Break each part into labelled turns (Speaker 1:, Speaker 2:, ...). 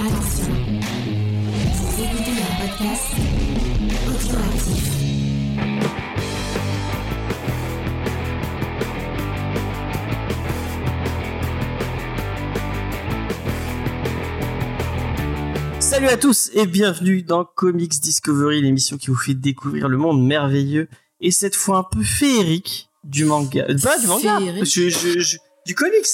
Speaker 1: Attention, vous écoutez un podcast audioactif.
Speaker 2: Salut à tous et bienvenue dans Comics Discovery, l'émission qui vous fait découvrir le monde merveilleux et cette fois un peu féerique du manga. Euh, Pas du manga,
Speaker 3: Féerique.
Speaker 2: je- je- je- du comics.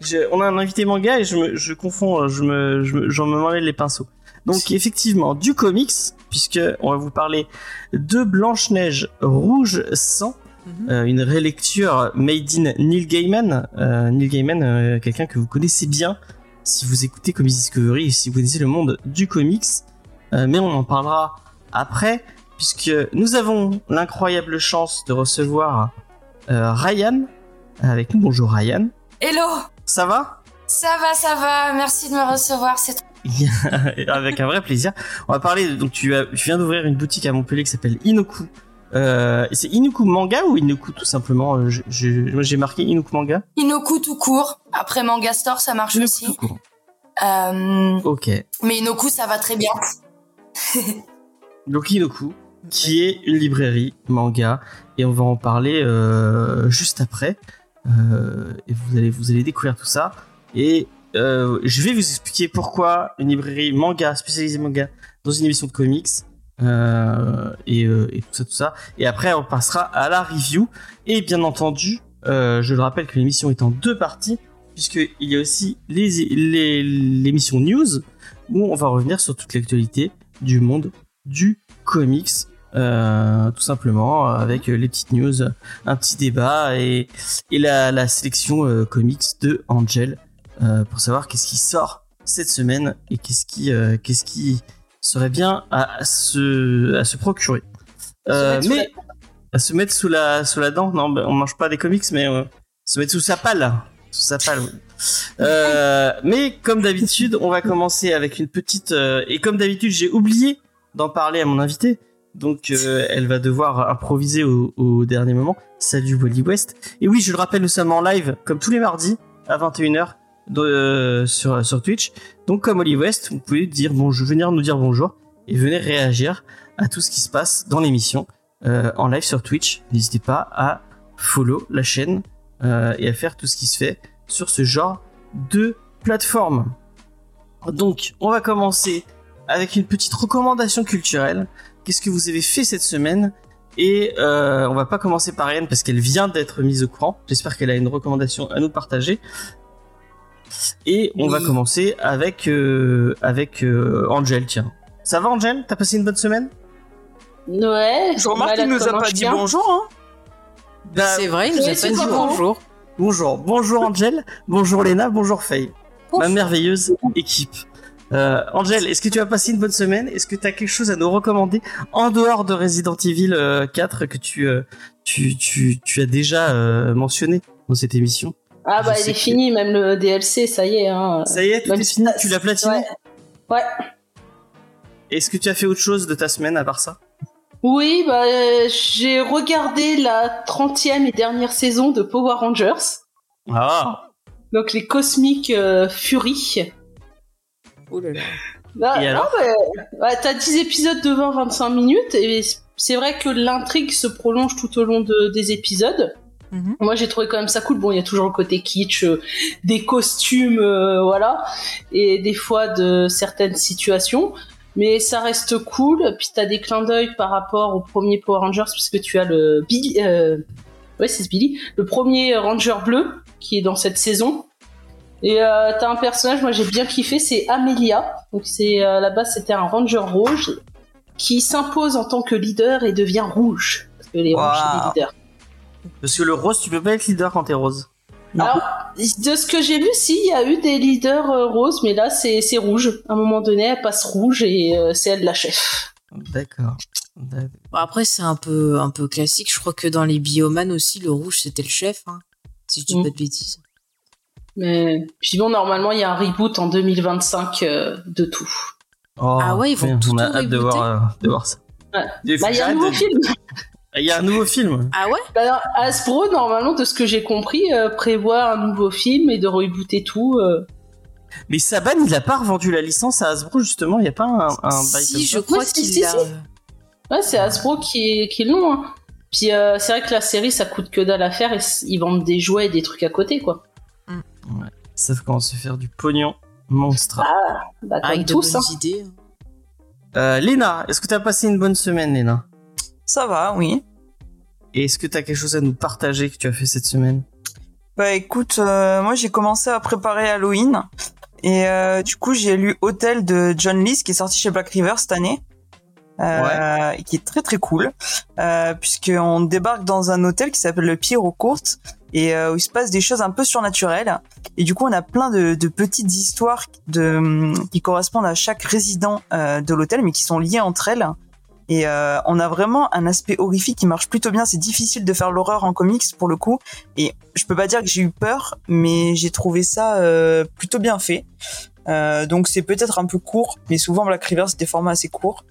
Speaker 2: Je- on a un invité manga et je me je confonds, je me je me- j'en me mêle les pinceaux. Donc effectivement du comics puisque on va vous parler de Blanche Neige Rouge Sang,
Speaker 3: Mhm.
Speaker 2: euh, une rélecture made in Neil Gaiman. Euh, Neil Gaiman, euh, quelqu'un que vous connaissez bien si vous écoutez Comics Discovery et si vous connaissez le monde du comics. Euh, mais on en parlera après, puisque nous avons l'incroyable chance de recevoir euh, Ryan avec nous. Bonjour Ryan.
Speaker 4: Hello
Speaker 2: Ça va
Speaker 4: Ça va, ça va, merci de me recevoir, c'est.
Speaker 2: Avec un vrai plaisir. On va parler. Donc tu, as, tu viens d'ouvrir une boutique à Montpellier qui s'appelle Inoku. Euh, c'est Inoku manga ou Inoku tout simplement? Euh, je- je- Moi j'ai marqué Inoku manga.
Speaker 4: Inoku tout court, après Manga Store ça marche
Speaker 2: Inoku
Speaker 4: aussi.
Speaker 2: tout court.
Speaker 4: Euh,
Speaker 2: Ok.
Speaker 4: mais Inoku ça va très bien.
Speaker 2: Donc Inoku, qui est une librairie manga, et on va en parler euh, juste après. Euh, et vous allez vous allez découvrir tout ça. Et euh, je vais vous expliquer pourquoi une librairie manga spécialisée manga dans une émission de comics. euh, et, tout ça, tout ça. Et après, on passera à la review. Et bien entendu, je le rappelle que l'émission est en deux parties, puisqu'il y a aussi les, les, l'émission news, où on va revenir sur toute l'actualité du monde du comics, euh, tout simplement, avec euh, les petites news, un petit débat et, et la, la sélection euh, comics de Angel euh, pour savoir qu'est-ce qui sort cette semaine et qu'est-ce qui, euh, qu'est-ce qui serait bien à, se, à se procurer. Euh, mais à se mettre sous la, sous la dent, non, ben, on mange pas des comics, mais euh, se mettre sous sa palle. Sous sa palle, oui. Euh, mais comme d'habitude, on va commencer avec une petite. euh, et comme d'habitude, j'ai oublié d'en parler à mon invité. Donc, euh, elle va devoir improviser au, dernier moment. Salut Wally West. Et oui, je le rappelle, nous sommes en live, comme tous les mardis, à 21h de- euh, sur, sur Twitch. Donc, comme Wally West, vous pouvez dire bonjour, venir nous dire bonjour et venez réagir à tout ce qui se passe dans l'émission euh, en live sur Twitch. N'hésitez pas à follow la chaîne et à faire tout ce qui se fait sur ce genre de plateforme. Donc, on va commencer avec une petite recommandation culturelle. Qu'est-ce que vous avez fait cette semaine Et euh, on va pas commencer par Yann parce qu'elle vient d'être mise au courant. J'espère qu'elle a une recommandation à nous partager. Et on va commencer avec euh, avec euh, Angel. Tiens, ça va Angel? T'as passé une bonne semaine?
Speaker 5: Ouais.
Speaker 6: Je remarque qu'il nous a pas dit bonjour, hein.
Speaker 2: Bah,
Speaker 3: c'est vrai, il nous a pas dit bonjour.
Speaker 2: Bonjour, bonjour Angel, bonjour Léna, bonjour Faye, ma merveilleuse équipe. Euh, Angel, est-ce que tu as passé une bonne semaine? Est-ce que tu as quelque chose à nous recommander en dehors de Resident Evil euh, 4 que tu, euh, tu, tu, tu as déjà euh, mentionné dans cette émission?
Speaker 5: Ah bah
Speaker 2: Je sais
Speaker 5: est
Speaker 2: que-
Speaker 5: fini, même le DLC, ça y est. Hein.
Speaker 2: Ça y est, tout
Speaker 5: Même
Speaker 2: est
Speaker 5: si
Speaker 2: fini,
Speaker 5: ça-
Speaker 2: tu l'as platiné?
Speaker 5: Ouais. Ouais.
Speaker 2: Est-ce que tu as fait autre chose de ta semaine à part ça?
Speaker 5: Oui, bah euh, j'ai regardé la 30e et dernière saison de Power Rangers.
Speaker 2: Ah
Speaker 5: Donc les Cosmic euh, Fury.
Speaker 3: Oh là là.
Speaker 5: Bah, non, mais, ouais, T'as 10 épisodes de 20-25 minutes et c'est vrai que l'intrigue se prolonge tout au long de- des épisodes.
Speaker 3: Mhm.
Speaker 5: Moi j'ai trouvé quand même ça cool. Bon, il y a toujours le côté kitsch, euh, des costumes, euh, voilà, et des fois de certaines situations. Mais ça reste cool. Puis t'as des clins d'œil par rapport au premier Power Rangers puisque tu as le Billy, euh, ouais c'est Billy, le premier Ranger bleu qui est dans cette saison. Et euh, t'as un personnage, moi j'ai bien kiffé, c'est Amelia. Donc c'est euh, à la base c'était un Ranger rouge qui s'impose en tant que leader et devient rouge parce que les rouges c'est des leaders.
Speaker 2: Parce que le rose, tu peux pas être leader quand t'es rose.
Speaker 5: Alors, de ce que j'ai vu, si, il y a eu des leaders euh, roses, mais là, c'est c'est rouge. À un moment donné, elle passe rouge et euh, c'est elle la chef.
Speaker 2: D'accord.
Speaker 3: Après, c'est un peu, un peu classique. Je crois que dans les biomanes aussi, le rouge, c'était le chef, hein, si je dis
Speaker 5: Mm.
Speaker 3: pas de bêtises.
Speaker 5: Mais puis bon, normalement, il y a un reboot en 2025 euh, de tout.
Speaker 2: Oh,
Speaker 3: Ah ouais, ils vont tout
Speaker 2: On a hâte de
Speaker 3: rebooter
Speaker 2: voir, euh, de voir ça.
Speaker 5: Ouais.
Speaker 2: Il
Speaker 5: Bah, il y a un nouveau
Speaker 2: de-
Speaker 5: film.
Speaker 2: Il y a un nouveau film.
Speaker 3: Ah ouais?
Speaker 5: Bah, alors, Hasbro, normalement, de ce que j'ai compris, euh, prévoit un nouveau film et de rebooter tout. euh.
Speaker 2: Mais Saban, il a pas revendu la licence à Hasbro justement. Il y a pas un, un
Speaker 3: Si, je
Speaker 2: ça?
Speaker 3: crois qu'il
Speaker 5: si,
Speaker 3: a.
Speaker 5: si. Ouais, c'est Hasbro qui, qui l'ont. Hein. Puis euh, c'est vrai que la série, ça coûte que dalle à faire et ils vendent des jouets et des trucs à côté, quoi.
Speaker 2: Ils savent comment se faire du pognon monstre.
Speaker 5: Bah, comme
Speaker 3: Avec de
Speaker 5: tous,
Speaker 3: bonnes
Speaker 5: hein.
Speaker 3: idées.
Speaker 2: Euh, Léna, est-ce que t'as passé une bonne semaine, Léna?
Speaker 6: Ça va, oui.
Speaker 2: Et est-ce que t'as quelque chose à nous partager que tu as fait cette semaine?
Speaker 6: Bah écoute, euh, moi j'ai commencé à préparer Halloween. Et euh, du coup, j'ai lu Hôtel de John Lees qui est sorti chez Black River cette année. Euh, et qui est très très cool euh, puisqu'on débarque dans un hôtel qui s'appelle le Pierrot Courte et euh, où il se passe des choses un peu surnaturelles. Et du coup on a plein de, de petites histoires de qui correspondent à chaque résident euh, de l'hôtel mais qui sont liées entre elles. Et euh, on a vraiment un aspect horrifique qui marche plutôt bien. C'est difficile de faire l'horreur en comics pour le coup. Et je peux pas dire que j'ai eu peur mais j'ai trouvé ça euh, plutôt bien fait. Euh, donc c'est peut-être un peu court mais souvent Black River c'est des formats assez courts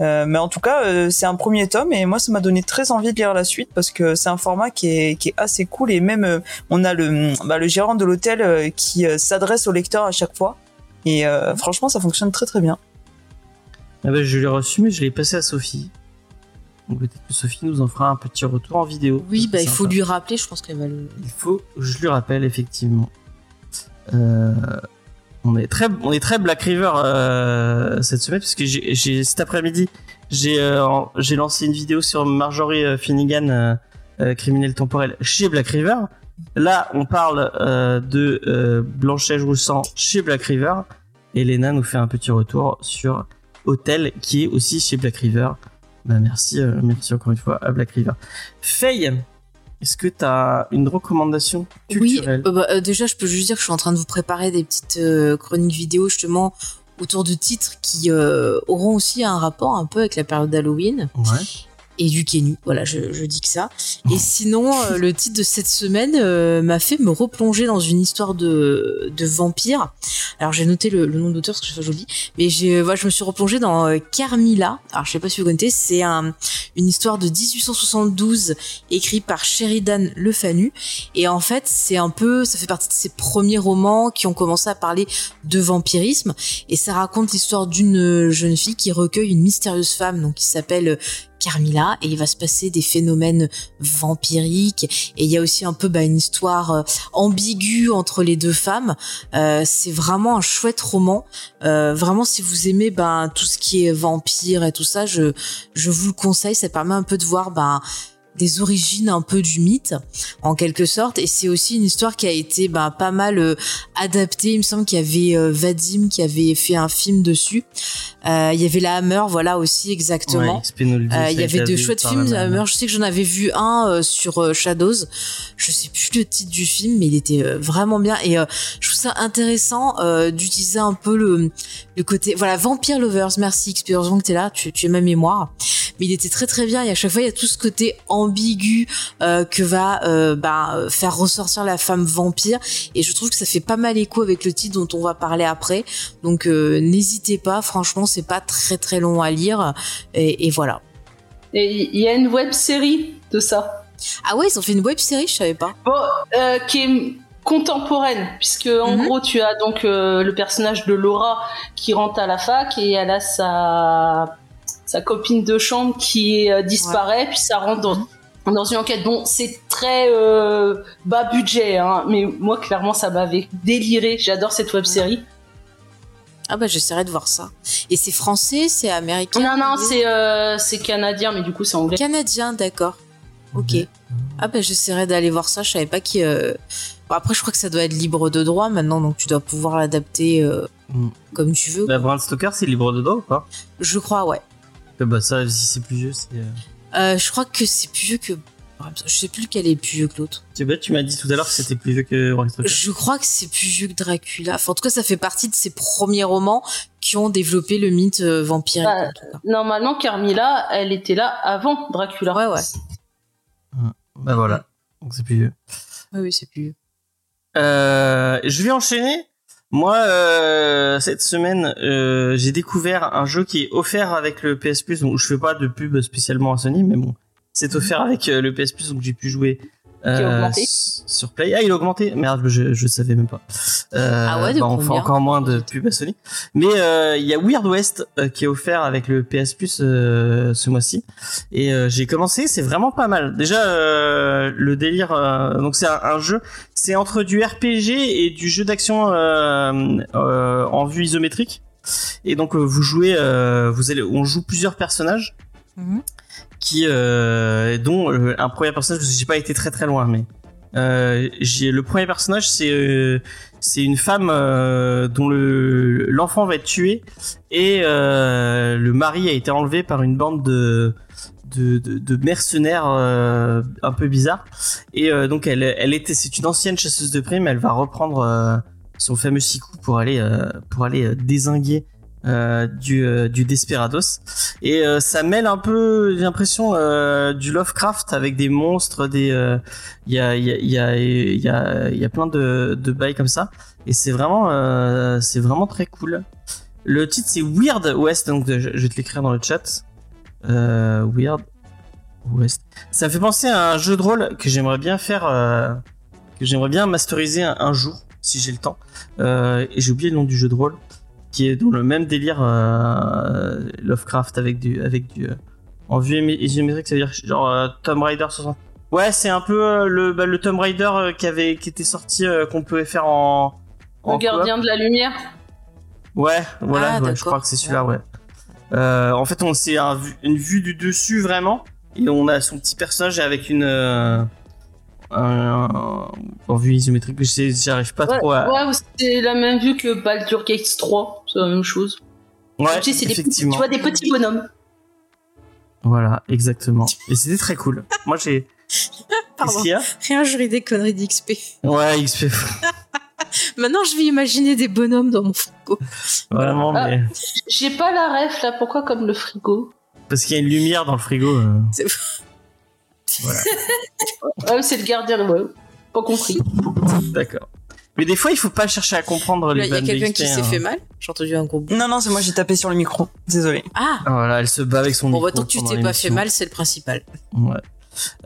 Speaker 6: euh, mais en tout cas, euh, c'est un premier tome et moi, ça m'a donné très envie de lire la suite parce que c'est un format qui est, qui est assez cool et même euh, on a le, bah, le gérant de l'hôtel euh, qui euh, s'adresse au lecteur à chaque fois et euh, franchement, ça fonctionne très très bien.
Speaker 2: ah bah, Je l'ai reçu, mais je l'ai passé à Sophie. Donc peut-être que Sophie nous en fera un petit retour en vidéo.
Speaker 3: Oui, bah il faut
Speaker 2: sympa.
Speaker 3: lui rappeler, je pense qu'elle va le.
Speaker 2: Il faut que je lui rappelle, effectivement. Euh, on est très, on est très Black River euh, cette semaine parce que j'ai, cet après-midi, j'ai, euh, j'ai lancé une vidéo sur Marjorie euh, Finnegan, euh, euh, criminel temporel chez Black River. Là, on parle euh, de Blanchège Roussan chez Black River. Et Lena nous fait un petit retour sur Hotel qui est aussi chez Black River. Bah merci, merci encore une fois à Black River. Faye, est-ce que tu as une recommandation
Speaker 3: Oui,
Speaker 2: culturelle
Speaker 3: euh, bah, euh, déjà, je peux juste dire que je suis en train de vous préparer des petites euh, chroniques vidéo justement autour de titres qui euh, auront aussi un rapport un peu avec la période d'Halloween
Speaker 2: Ouais.
Speaker 3: Et du Kenu. Voilà, je, je dis que ça. Et sinon, euh, le titre de cette semaine euh, m'a fait me replonger dans une histoire de, de vampire. Alors, j'ai noté le, le nom d'auteur parce que je joli, mais j'ai, voilà, je me suis replongée dans euh, Carmilla. Alors, je sais pas si vous connaissez, c'est un, une histoire de 1872 écrite par Sheridan Le Fanu. Et en fait, c'est un peu, ça fait partie de ses premiers romans qui ont commencé à parler de vampirisme. Et ça raconte l'histoire d'une jeune fille qui recueille une mystérieuse femme, donc qui s'appelle Carmilla et il va se passer des phénomènes vampiriques et il y a aussi un peu bah, une histoire euh, ambiguë entre les deux femmes. Euh, c'est vraiment un chouette roman. Euh, vraiment, si vous aimez ben tout ce qui est vampire et tout ça, je je vous le conseille. Ça permet un peu de voir ben des origines un peu du mythe en quelque sorte et c'est aussi une histoire qui a été ben, pas mal euh, adaptée il me semble qu'il y avait euh, Vadim qui avait fait un film dessus Euh, il y avait la Hammer voilà aussi exactement
Speaker 2: Ouais, Spinoldi, ça
Speaker 3: il y avait de chouettes films
Speaker 2: la
Speaker 3: de. Hammer. Je sais que j'en avais vu un sur Shadows. Je sais plus le titre du film, mais il était vraiment bien. Et je trouve ça intéressant d'utiliser un peu le, le côté... Voilà, Vampire Lovers, merci heureusement que t'es là, tu, tu es ma mémoire. Mais il était très très bien. Et à chaque fois, il y a tout ce côté ambigu euh, que va euh, bah, faire ressortir la femme vampire. Et je trouve que ça fait pas mal écho avec le titre dont on va parler après. Donc euh, n'hésitez pas, franchement, c'est pas très très long à lire. Et, et voilà.
Speaker 5: Et il y a une web série de ça.
Speaker 3: Ah ouais, ils ont fait une web série, je savais pas.
Speaker 5: Bon, qui est contemporaine, puisque en
Speaker 3: Mhm.
Speaker 5: gros tu as donc euh, le personnage de Laura qui rentre à la fac et elle a sa sa copine de chambre qui euh, disparaît, puis ça rentre dans dans une enquête. Bon, c'est très euh, bas budget, hein, mais moi clairement ça m'avait déliré. J'adore cette web série.
Speaker 3: Ah bah j'essaierai de voir ça. Et c'est français, c'est américain?
Speaker 5: Non non, c'est euh, c'est canadien, mais du coup c'est anglais.
Speaker 3: canadien, d'accord. Ok. Ah bah j'essaierai d'aller voir ça. Je savais pas qui. euh, Bon, après, je crois que ça doit être libre de droit maintenant, donc tu dois pouvoir l'adapter euh,
Speaker 2: Mm.
Speaker 3: comme tu veux.
Speaker 2: Bah, Bram Stoker, c'est libre de droit ou pas?
Speaker 3: Je crois, ouais.
Speaker 2: Bah, ça, si c'est plus vieux, c'est. Euh,
Speaker 3: je crois que c'est plus vieux que. Je sais plus lequel est plus vieux que l'autre.
Speaker 2: Tu m'as dit tout à l'heure que c'était plus vieux que Bram Stoker.
Speaker 3: Je crois que c'est plus vieux que Dracula. Enfin, en tout cas, ça fait partie de ses premiers romans qui ont développé le mythe euh, vampirique.
Speaker 5: Bah. Normalement, Carmilla, elle était là avant Dracula.
Speaker 3: Ouais, ouais.
Speaker 2: Bah voilà, donc c'est plus vieux.
Speaker 3: Oui, oui, c'est plus vieux.
Speaker 2: Euh, je vais enchaîner. Moi, euh, cette semaine, euh, j'ai découvert un jeu qui est offert avec le PS Plus. Donc, je fais pas de pub spécialement à Sony, mais bon, c'est offert avec euh, le PS Plus, donc j'ai pu jouer euh,
Speaker 5: augmenté.
Speaker 2: sur Play. Ah, il a augmenté. Merde, je je savais même pas. Euh,
Speaker 3: Ah ouais, de
Speaker 2: bah, on fait encore moins de pubs à Sony. Mais euh, il y a Weird West euh, qui est offert avec le PS Plus euh, ce mois-ci. Et euh, j'ai commencé, c'est vraiment pas mal. Déjà euh, le délire. euh, donc c'est un, un jeu, c'est entre du RPG et du jeu d'action euh, euh, en vue isométrique. Et donc euh, vous jouez, euh, vous allez, on joue plusieurs personnages
Speaker 3: Mhm.
Speaker 2: Qui euh, dont euh, un premier personnage j'ai pas été très très loin mais euh, j'ai le premier personnage c'est c'est une femme dont le l'enfant va être tué et le mari a été enlevé par une bande de de, de, de mercenaires euh, un peu bizarres. Et euh, donc elle elle était c'est une ancienne chasseuse de primes elle va reprendre euh, son fameux sicou pour aller pour aller désinguer euh, du euh, du Desperados. Et euh, ça mêle un peu l'impression du Lovecraft avec des monstres des il y a y a y a y a plein de de bails comme ça. Et c'est vraiment vraiment très cool. Le titre c'est Weird West donc je, vais te l'écrire dans le chat. Weird West. Ça me fait penser à un jeu de rôle que j'aimerais bien faire que j'aimerais bien masteriser un, un jour si j'ai le temps. Et j'ai oublié le nom du jeu de rôle qui est dans le même délire euh, Lovecraft avec du avec du euh, en vue isométrique ça veut dire genre euh, Tomb Raider 60 ouais c'est un peu euh, le bah, le Tomb Raider euh, qui avait qui était sorti euh, qu'on pouvait faire en, en
Speaker 5: Le gardien de la lumière.
Speaker 2: ouais voilà
Speaker 3: Ah,
Speaker 2: ouais, je crois que c'est celui-là ouais. euh, en fait on c'est un une vue du dessus vraiment et on a son petit personnage avec une euh, un, en vue isométrique j'arrive pas
Speaker 5: Ouais,
Speaker 2: trop à
Speaker 5: ouais, c'est la même vue que Baldur's Gate 3, c'est la même chose.
Speaker 2: ouais
Speaker 5: tu sais, des petits, tu vois des petits bonhommes.
Speaker 2: Voilà, exactement. Et c'était très cool. Moi, j'ai.
Speaker 3: Pardon.
Speaker 2: Y a
Speaker 3: Rien, je ris des conneries d'XP.
Speaker 2: Ouais, XP.
Speaker 3: Maintenant, je vais imaginer des bonhommes dans mon frigo.
Speaker 2: Vraiment,
Speaker 5: Ah.
Speaker 2: mais.
Speaker 5: J'ai pas la ref là, pourquoi comme le frigo?
Speaker 2: Parce qu'il y a une lumière dans le frigo. euh.
Speaker 3: C'est-
Speaker 5: Ouais, c'est le gardien, ouais. Pas compris.
Speaker 2: D'accord. Mais des fois, il faut pas chercher à comprendre les
Speaker 3: il y a quelqu'un qui s'est
Speaker 2: hein.
Speaker 3: fait mal. J'ai entendu un gros bout.
Speaker 6: Non, non, c'est moi, j'ai tapé sur le micro. Désolé.
Speaker 3: Ah
Speaker 2: Voilà, elle se bat avec son
Speaker 3: Bon,
Speaker 2: micro.
Speaker 3: bah, tant que tu t'es pas fait mal, c'est le principal.
Speaker 2: Ouais.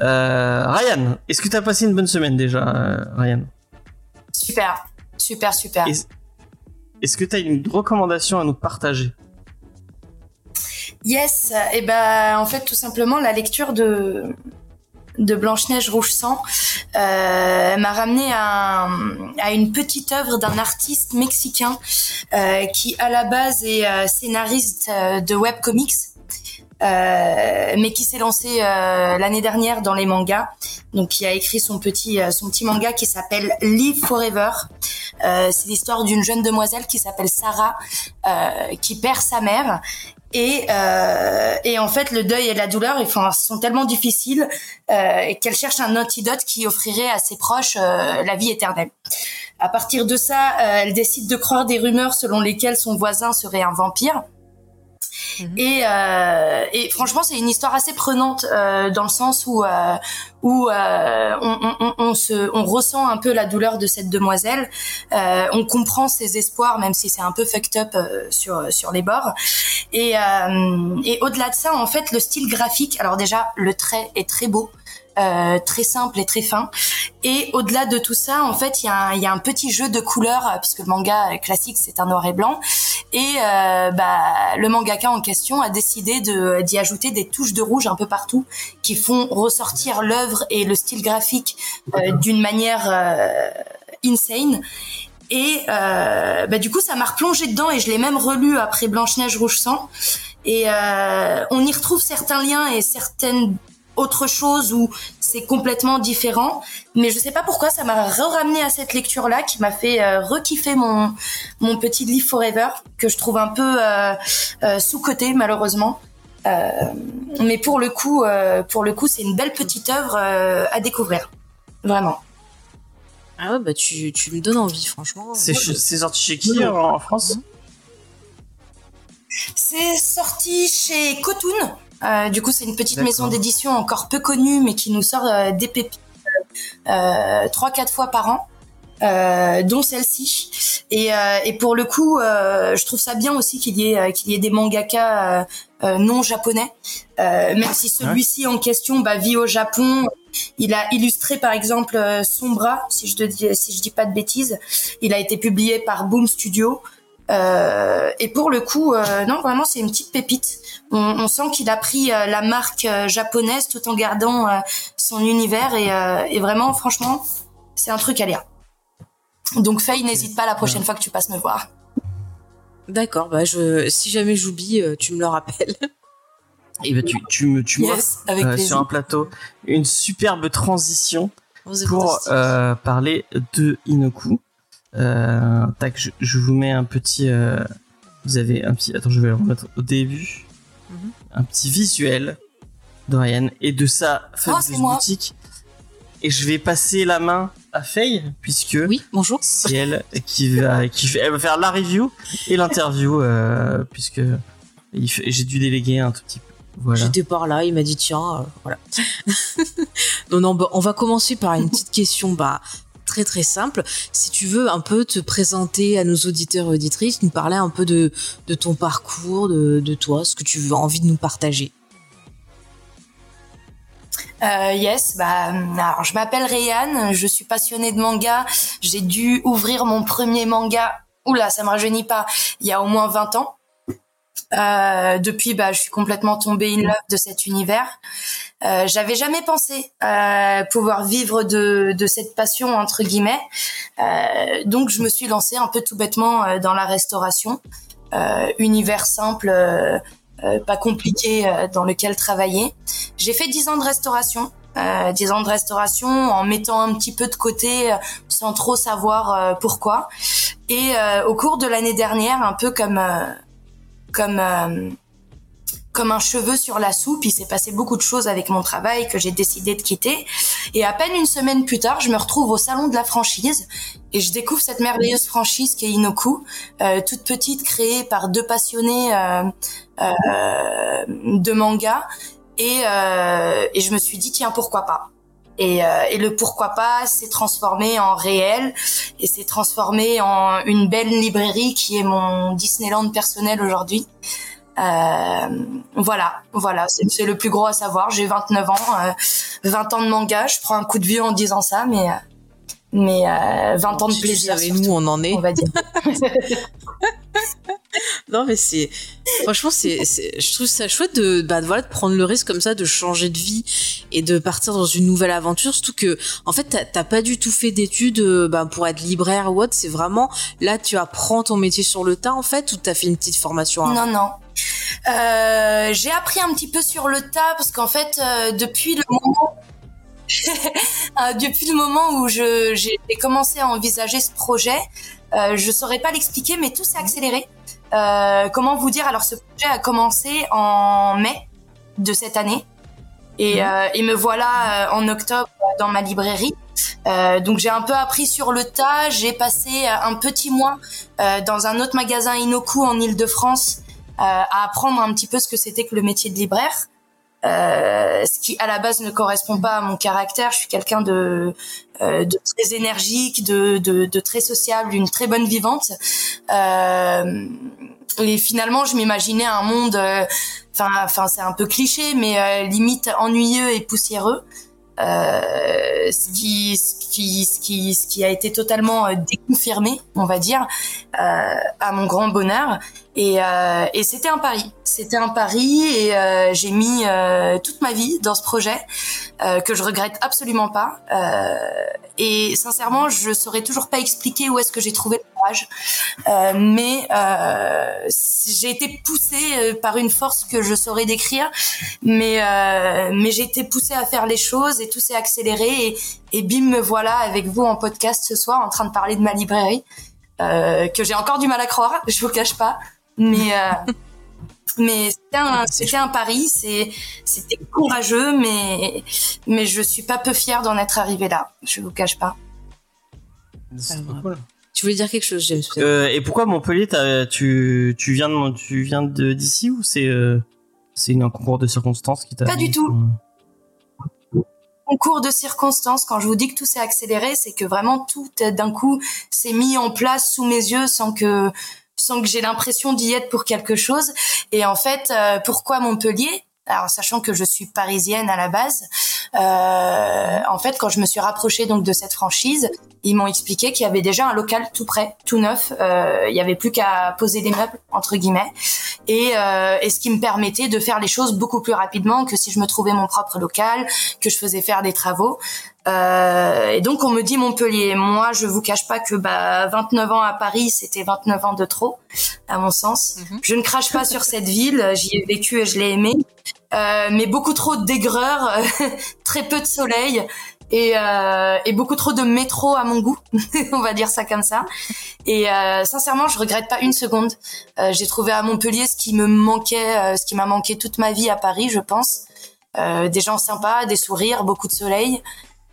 Speaker 2: Euh, Ryan, est-ce que t'as passé une bonne semaine déjà, euh, Ryan?
Speaker 4: Super, super, super.
Speaker 2: Est-ce que t'as une recommandation à nous partager?
Speaker 4: Yes, et ben en fait tout simplement la lecture de de Blanche Neige Rouge Sang euh, m'a ramené à, un- à une petite œuvre d'un artiste mexicain euh, qui à la base est euh, scénariste euh, de webcomics. Euh, mais qui s'est lancé l'année dernière dans les mangas, donc qui a écrit son petit son petit manga qui s'appelle Live Forever. C'est l'histoire d'une jeune demoiselle qui s'appelle Sarah, qui perd sa mère et, euh, et en fait, le deuil et la douleur enfin, sont tellement difficiles euh, qu'elle cherche un antidote qui offrirait à ses proches euh, la vie éternelle. À partir de ça, euh, elle décide de croire des rumeurs selon lesquelles son voisin serait un vampire.
Speaker 3: Mhm.
Speaker 4: Et, euh, et franchement, c'est une histoire assez prenante euh, dans le sens où euh, où euh, on, on, on, se on ressent un peu la douleur de cette demoiselle. Euh, on comprend ses espoirs, même si c'est un peu fucked up euh, sur sur les bords. Et, et au-delà de ça, en fait, le style graphique. Alors déjà, le trait est très beau. Euh, très simple et très fin. Et au-delà de tout ça, en fait, il y, a un- il y a un petit jeu de couleurs, euh, parce que le manga classique, c'est un noir et blanc. Et euh, bah, le mangaka en question a décidé de d'y ajouter des touches de rouge un peu partout, qui font ressortir l'œuvre et le style graphique euh, d'une manière euh, insane. Et euh, bah, du coup, ça m'a replongé dedans et je l'ai même relu après Blanche Neige Rouge Sang. Et euh, on y retrouve certains liens et certaines autres choses où c'est complètement différent. Mais je sais pas pourquoi ça m'a ramené à cette lecture-là qui m'a fait euh, rekiffer mon mon petit Live Forever que je trouve un peu euh, euh, sous-coté malheureusement. Euh, mais pour le coup, euh, pour le coup, c'est une belle petite œuvre euh, à découvrir, vraiment.
Speaker 3: Ah ouais, bah tu, tu me donnes envie, franchement.
Speaker 2: C'est sorti chez qui en France?
Speaker 4: C'est sorti chez Cotoon. Euh, du coup, c'est une petite maison d'édition encore peu connue, mais qui nous sort euh, des pépites euh, trois quatre fois par an, euh, dont celle-ci. Et, euh, et pour le coup, euh, je trouve ça bien aussi qu'il y ait euh, qu'il y ait des mangaka euh, euh, non japonais, euh, même si celui-ci en question bah, vit au Japon Il a illustré par exemple Sombra, si je dis si je dis pas de bêtises. Il a été publié par Boom Studio. et pour le coup, non, vraiment, c'est une petite pépite. On, on sent qu'il a pris la marque japonaise tout en gardant son univers et, et vraiment, franchement, c'est un truc à lire. Donc Faye, n'hésite pas la prochaine fois que tu passes me voir.
Speaker 3: D'accord, bah je, si jamais j'oublie, euh, tu me le rappelles.
Speaker 2: Et bah tu, tu me, tu
Speaker 4: yes, avec
Speaker 2: euh, sur un plateau une superbe transition
Speaker 3: êtes
Speaker 2: pour euh, parler de Inoku. Euh, tac, je, je vous mets un petit. euh, vous avez un petit. Attends, je vais le remettre au début.
Speaker 3: Mhm.
Speaker 2: Un petit visuel d'Oriane et de sa
Speaker 4: Oh,
Speaker 2: fabuleuse
Speaker 4: moi.
Speaker 2: boutique. Et je vais passer la main à Faye puisque
Speaker 3: Oui, bonjour.
Speaker 2: c'est elle qui va, qui fait, elle va faire la review et l'interview euh, puisque j'ai dû déléguer un tout petit peu. Voilà.
Speaker 3: J'étais par là, il m'a dit tiens, euh, voilà. non, non, bah, on va commencer par une petite question, bah très très simple. Si tu veux un peu te présenter à nos auditeurs et auditrices, nous parler un peu de, de ton parcours, de, de toi, ce que tu as envie de nous partager.
Speaker 4: Euh, yes, bah alors je m'appelle Rayane, je suis passionnée de manga. J'ai dû ouvrir mon premier manga. Oula, ça me rajeunit pas. Il y a au moins 20 ans. Euh, depuis, bah, je suis complètement tombée in love de cet univers. Euh, J'avais jamais pensé euh, pouvoir vivre de, de cette passion entre guillemets. Euh, donc, je me suis lancée un peu tout bêtement euh, dans la restauration. Univers simple, pas compliqué, dans lequel travailler. J'ai fait 10 ans de restauration. Euh, 10 ans de restauration en mettant un petit peu de côté euh, sans trop savoir euh, pourquoi. Et au cours de l'année dernière, un peu comme comme comme un cheveu sur la soupe, il s'est passé beaucoup de choses avec mon travail que j'ai décidé de quitter. Et à peine une semaine plus tard, je me retrouve au salon de la franchise et je découvre cette merveilleuse franchise qui est Inoku, euh, toute petite, créée par deux passionnés euh, euh, de manga. Et, euh, et je me suis dit tiens pourquoi pas? Et, euh, et le pourquoi pas s'est transformé en réel et s'est transformé en une belle librairie qui est mon Disneyland personnel aujourd'hui. Euh, voilà, voilà, c'est le plus gros à savoir. J'ai 29 ans, euh, 20 ans de manga. Je prends un coup de vieux en disant ça, mais euh, mais euh, 20 ans de plaisir. surtout,
Speaker 3: nous, on en est.
Speaker 4: on va dire.
Speaker 3: Non, mais c'est franchement, c'est, je trouve ça chouette de, bah, voilà, de prendre le risque comme ça, de changer de vie et de partir dans une nouvelle aventure. Surtout que, en fait, t'as, pas du tout fait d'études euh, bah, pour être libraire ou autre. C'est vraiment là, tu apprends ton métier sur le tas, en fait, ou t'as fait une petite formation. avant?
Speaker 4: Non, non. Euh, j'ai appris un petit peu sur le tas parce qu'en fait, euh, depuis le moment, Euh, depuis le moment où je, j'ai commencé à envisager ce projet, euh, je saurais pas l'expliquer, mais tout s'est accéléré. Euh, comment vous dire? Alors, ce projet a commencé en mai de cette année. Et, euh, et me voilà euh, en octobre dans ma librairie. Euh, donc j'ai un peu appris sur le tas. J'ai passé un petit mois euh, dans un autre magasin Inoku en Île-de-France à apprendre un petit peu ce que c'était que le métier de libraire. Euh, ce qui à la base ne correspond pas à mon caractère. Je suis quelqu'un de, euh, de très énergique, de, de, de très sociable, d'une très bonne vivante. Euh, et finalement, je m'imaginais un monde, euh, enfin, enfin, c'est un peu cliché, mais euh, limite ennuyeux et poussiéreux. Euh, ce qui, ce qui, ce qui, ce qui a été totalement euh, déconfirmé, on va dire, euh, à mon grand bonheur. Et, euh, et c'était un pari. C'était un pari et euh, j'ai mis toute ma vie dans ce projet que je regrette absolument pas. Et sincèrement, je saurais toujours pas expliquer où est-ce que j'ai trouvé le courage. Euh, mais euh, j'ai été poussée euh, par une force que je saurais décrire. Mais euh, mais j'ai été poussée à faire les choses et tout s'est accéléré et, et bim me voilà avec vous en podcast ce soir en train de parler de ma librairie euh, que j'ai encore du mal à croire. Je vous cache pas mais euh, mais c'était un c'était un pari c'est c'était courageux mais mais je suis pas peu fière d'en être arrivée là je vous cache pas
Speaker 2: C'est
Speaker 3: Pas
Speaker 2: trop
Speaker 3: grave.
Speaker 2: cool.
Speaker 3: Tu voulais dire quelque chose, James
Speaker 2: Euh, et pourquoi Montpellier t'as- tu, tu viens de tu viens de d'ici ou c'est euh, c'est une- un concours de circonstances qui t'a
Speaker 4: Pas du tout. concours de circonstances quand je vous dis que tout s'est accéléré c'est que vraiment tout d'un coup s'est mis en place sous mes yeux sans que sans que j'ai l'impression d'y être pour quelque chose. Et en fait euh, pourquoi Montpellier? Alors sachant que je suis parisienne à la base, euh, en fait quand je me suis rapprochée donc de cette franchise, ils m'ont expliqué qu'il y avait déjà un local tout prêt, tout neuf. Euh, il y avait plus qu'à poser des meubles entre guillemets, et, euh, et ce qui me permettait de faire les choses beaucoup plus rapidement que si je me trouvais mon propre local, que je faisais faire des travaux. Euh, et donc on me dit Montpellier. Moi, je vous cache pas que bah 29 ans à Paris, c'était 29 ans de trop, à mon sens.
Speaker 3: Mhm.
Speaker 4: Je ne crache pas sur cette ville. J'y ai vécu et je l'ai aimée, euh, mais beaucoup trop d'aigreur, très peu de soleil et, euh, et beaucoup trop de métro à mon goût. on va dire ça comme ça. Et euh, sincèrement, je regrette pas une seconde. Euh, J'ai trouvé à Montpellier ce qui me manquait, euh, ce qui m'a manqué toute ma vie à Paris, je pense. Euh, des gens sympas, des sourires, beaucoup de soleil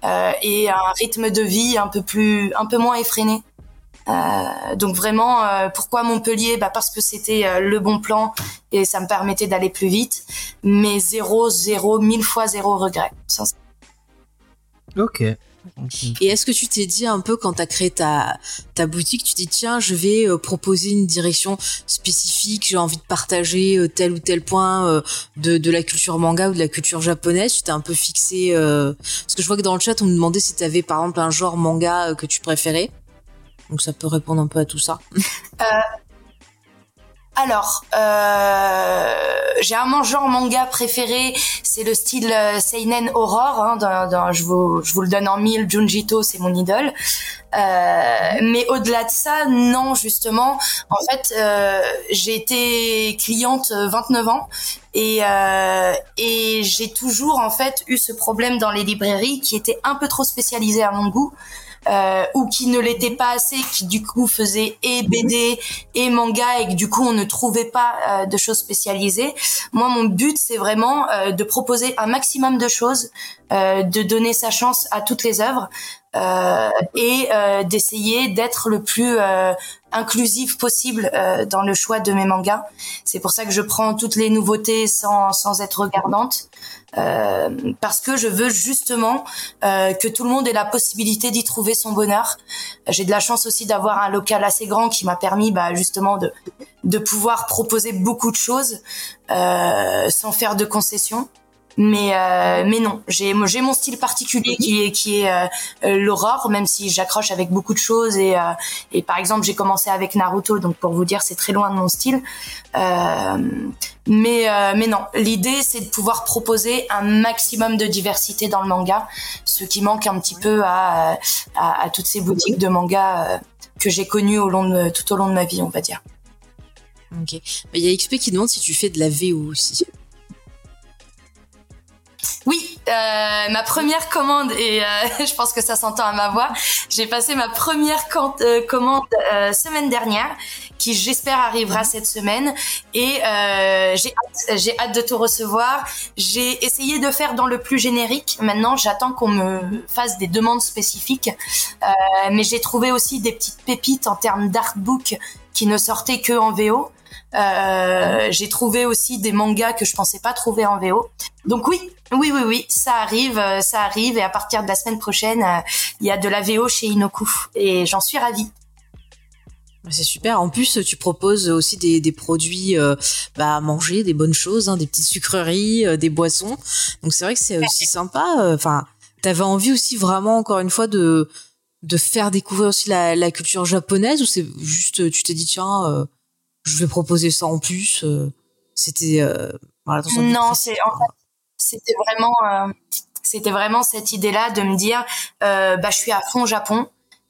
Speaker 4: euh, et un rythme de vie un peu plus, un peu moins effréné. Donc vraiment, pourquoi Montpellier? Bah parce que c'était le bon plan et ça me permettait d'aller plus vite. Mais zéro, zéro, mille fois zéro regret.
Speaker 2: Ok.
Speaker 3: Et est-ce que tu t'es dit un peu quand t'as créé ta, ta boutique, tu t'es dit tiens, je vais euh, proposer une direction spécifique, j'ai envie de partager euh, tel ou tel point euh, de, de la culture manga ou de la culture japonaise, tu t'es un peu fixé euh, parce que je vois que dans le chat on me demandait si t'avais par exemple un genre manga euh, que tu préférais. Donc ça peut répondre un peu à tout ça.
Speaker 4: Alors, euh, j'ai un genre manga préféré, c'est le style euh, seinen horror. Hein, je, vous, je vous le donne en mille. Junjito, c'est mon idole. Euh, mais au-delà de ça, non, justement. En fait, euh, j'ai été cliente euh, 29 ans et, euh, et j'ai toujours en fait eu ce problème dans les librairies qui était un peu trop spécialisé à mon goût. Euh, ou qui ne l'était pas assez, qui du coup faisait et BD et manga et que du coup on ne trouvait pas euh, de choses spécialisées. Moi, mon but c'est vraiment euh, de proposer un maximum de choses, euh, de donner sa chance à toutes les œuvres euh, et euh, d'essayer d'être le plus euh, inclusif possible euh, dans le choix de mes mangas. C'est pour ça que je prends toutes les nouveautés sans, sans être regardante. Euh, parce que je veux justement euh, que tout le monde ait la possibilité d'y trouver son bonheur. J'ai de la chance aussi d'avoir un local assez grand qui m'a permis bah, justement de, de pouvoir proposer beaucoup de choses sans faire de concessions. Mais euh, mais non, j'ai j'ai mon style particulier qui est qui est euh, euh, l'aurore, même si j'accroche avec beaucoup de choses et euh, et par exemple j'ai commencé avec Naruto, donc pour vous dire c'est très loin de mon style. Euh, mais euh, mais non, l'idée c'est de pouvoir proposer un maximum de diversité dans le manga, ce qui manque un petit peu à à, toutes ces boutiques de manga que j'ai connues au long de tout au long de ma vie, on va dire.
Speaker 3: Ok. Mais Il y a XP qui demande si tu fais de la VO aussi.
Speaker 4: Oui, euh, ma première commande et euh, je pense que ça s'entend à ma voix. J'ai passé ma première euh, commande euh, semaine dernière, qui j'espère arrivera cette semaine et euh, j'ai hâte, hâte de tout recevoir. J'ai essayé de faire dans le plus générique. Maintenant, j'attends qu'on me fasse des demandes spécifiques, Euh, mais j'ai trouvé aussi des petites pépites en termes d'artbook qui ne sortaient que en VO. Euh, j'ai trouvé aussi des mangas que je pensais pas trouver en VO. Donc oui, oui, oui, oui, ça arrive, euh, ça arrive. Et à partir de la semaine prochaine, euh, il y a de la VO chez Inoku. Et j'en suis ravie.
Speaker 3: Bah, C'est super. En plus, tu proposes aussi des, des produits bah, à manger, des bonnes choses, hein, des petites sucreries, des boissons. Donc c'est vrai que c'est aussi sympa. Enfin, t'avais envie aussi vraiment, encore une fois, de de faire découvrir aussi la, la culture japonaise ou c'est juste tu t'es dit tiens, je vais proposer ça en plus. euh, C'était euh, voilà,
Speaker 4: Non, c'est en fait, c'était vraiment, euh, c'était vraiment cette idée-là de me dire, euh, bah, je suis à fond Japon.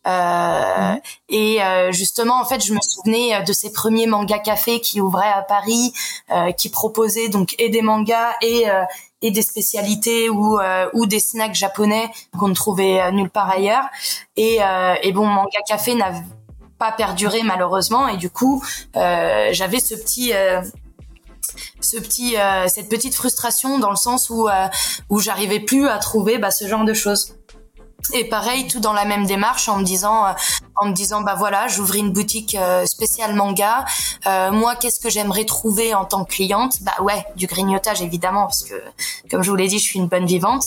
Speaker 4: Euh, Et euh, justement, en fait, je me souvenais de ces premiers mangas cafés qui ouvraient à Paris, euh, qui proposaient donc et des mangas et euh, et des spécialités ou euh, ou des snacks japonais qu'on ne trouvait nulle part ailleurs. Et euh, et bon, manga café n'a pas malheureusement. Et du coup, euh, j'avais ce petit euh, ce petit euh, cette petite frustration dans le sens où où j'arrivais plus à trouver bah, ce genre de choses et pareil tout dans la même démarche en me disant euh, en me disant bah voilà j'ouvre une boutique euh, spéciale manga Euh, moi, qu'est-ce que j'aimerais trouver en tant que cliente? Bah ouais, du grignotage évidemment, parce que comme je vous l'ai dit, je suis une bonne vivante.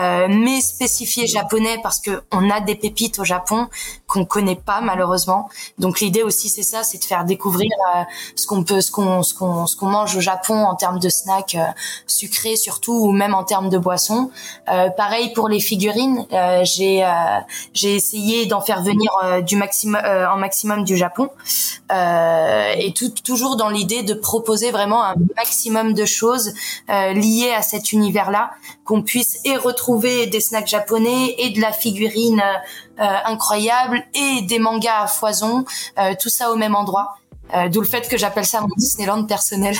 Speaker 4: Euh, mais spécifié japonais parce que on a des pépites au Japon qu'on connaît pas malheureusement. Donc l'idée aussi, c'est ça, c'est de faire découvrir euh, ce qu'on peut, ce qu'on, ce qu'on, ce qu'on mange au Japon en termes de snacks euh, sucrés surtout, ou même en termes de boissons. Euh, pareil pour les figurines, j'ai j'ai essayé d'en faire venir du maximum en maximum du Japon et tout, toujours dans l'idée de proposer vraiment un maximum de choses liées à cet univers-là, qu'on puisse et retrouver des snacks japonais et de la figurine incroyable et des mangas à foison, tout ça au même endroit. Euh, d'où le fait que j'appelle ça mon Disneyland personnel.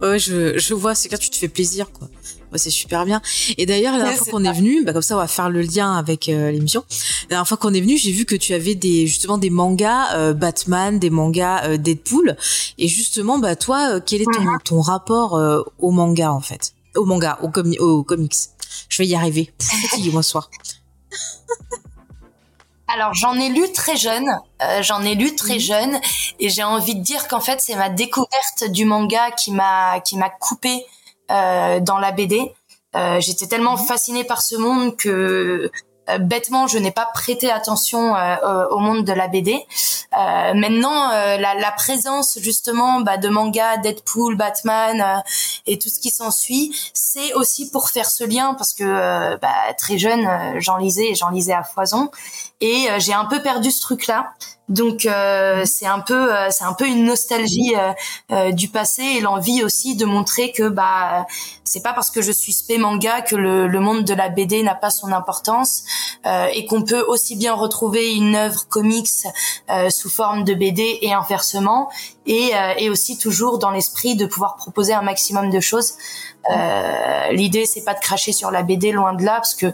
Speaker 3: ouais, je, je vois, c'est que tu te fais plaisir, quoi. Ouais, c'est super bien. Et d'ailleurs, la dernière fois qu'on est venu, bah, comme ça, on va faire le lien avec euh, l'émission. La dernière fois qu'on est venu, j'ai vu que tu avais des justement des mangas euh, Batman, des mangas Deadpool. Et justement, bah toi, quel est ton, mhm. ton rapport au manga en fait? Au manga, au, au comics. Je vais y arriver. Soir.
Speaker 4: Alors j'en ai lu très jeune, euh, j'en ai lu très jeune, et j'ai envie de dire qu'en fait c'est ma découverte du manga qui m'a qui m'a coupé euh, dans la BD. Euh, J'étais tellement fascinée par ce monde que euh, bêtement, je n'ai pas prêté attention euh, au monde de la BD. Euh, maintenant, la, la, présence justement bah, de manga, Deadpool, Batman et tout ce qui s'ensuit, c'est aussi pour faire ce lien parce que bah, très jeune, j'en lisais et j'en lisais à foison et j'ai un peu perdu ce truc-là. Donc euh, c'est un peu euh, c'est un peu une nostalgie euh, du passé et l'envie aussi de montrer que bah c'est pas parce que je suis spé manga que le, le monde de la BD n'a pas son importance et qu'on peut aussi bien retrouver une œuvre comics sous forme de BD et inversement et, et aussi toujours dans l'esprit de pouvoir proposer un maximum de choses. Euh, L'idée c'est pas de cracher sur la BD loin de là parce que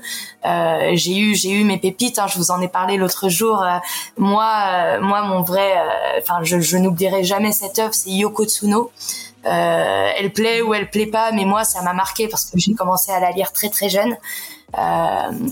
Speaker 4: euh, j'ai eu j'ai eu mes pépites. Hein, je vous en ai parlé l'autre jour. moi euh, moi, mon vrai, euh, enfin, je, je n'oublierai jamais cette œuvre, c'est Yoko Tsuno. Euh, elle plaît ou elle plaît pas, mais moi, ça m'a marqué parce que j'ai commencé à la lire très très jeune.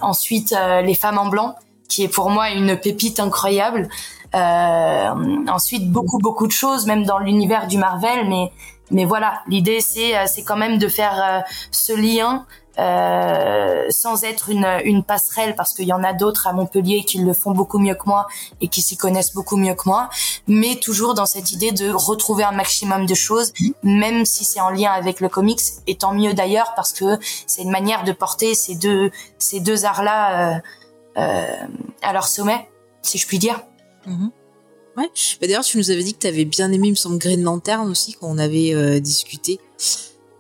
Speaker 4: ensuite, Les femmes en blanc, qui est pour moi une pépite incroyable. Ensuite, beaucoup beaucoup de choses, même dans l'univers du Marvel, mais mais voilà, l'idée c'est c'est quand même de faire ce lien euh, sans être une, une passerelle parce qu'il y en a d'autres à Montpellier qui le font beaucoup mieux que moi et qui s'y connaissent beaucoup mieux que moi, mais toujours dans cette idée de retrouver un maximum de choses, même si c'est en lien avec le comics, et tant mieux d'ailleurs parce que c'est une manière de porter ces deux ces deux arts là euh, euh, à leur sommet, si je puis dire.
Speaker 3: Mm-hmm. Ouais. Bah, d'ailleurs, tu nous avais dit que tu avais bien aimé, il me semble, Green Lantern aussi, quand on avait euh, discuté.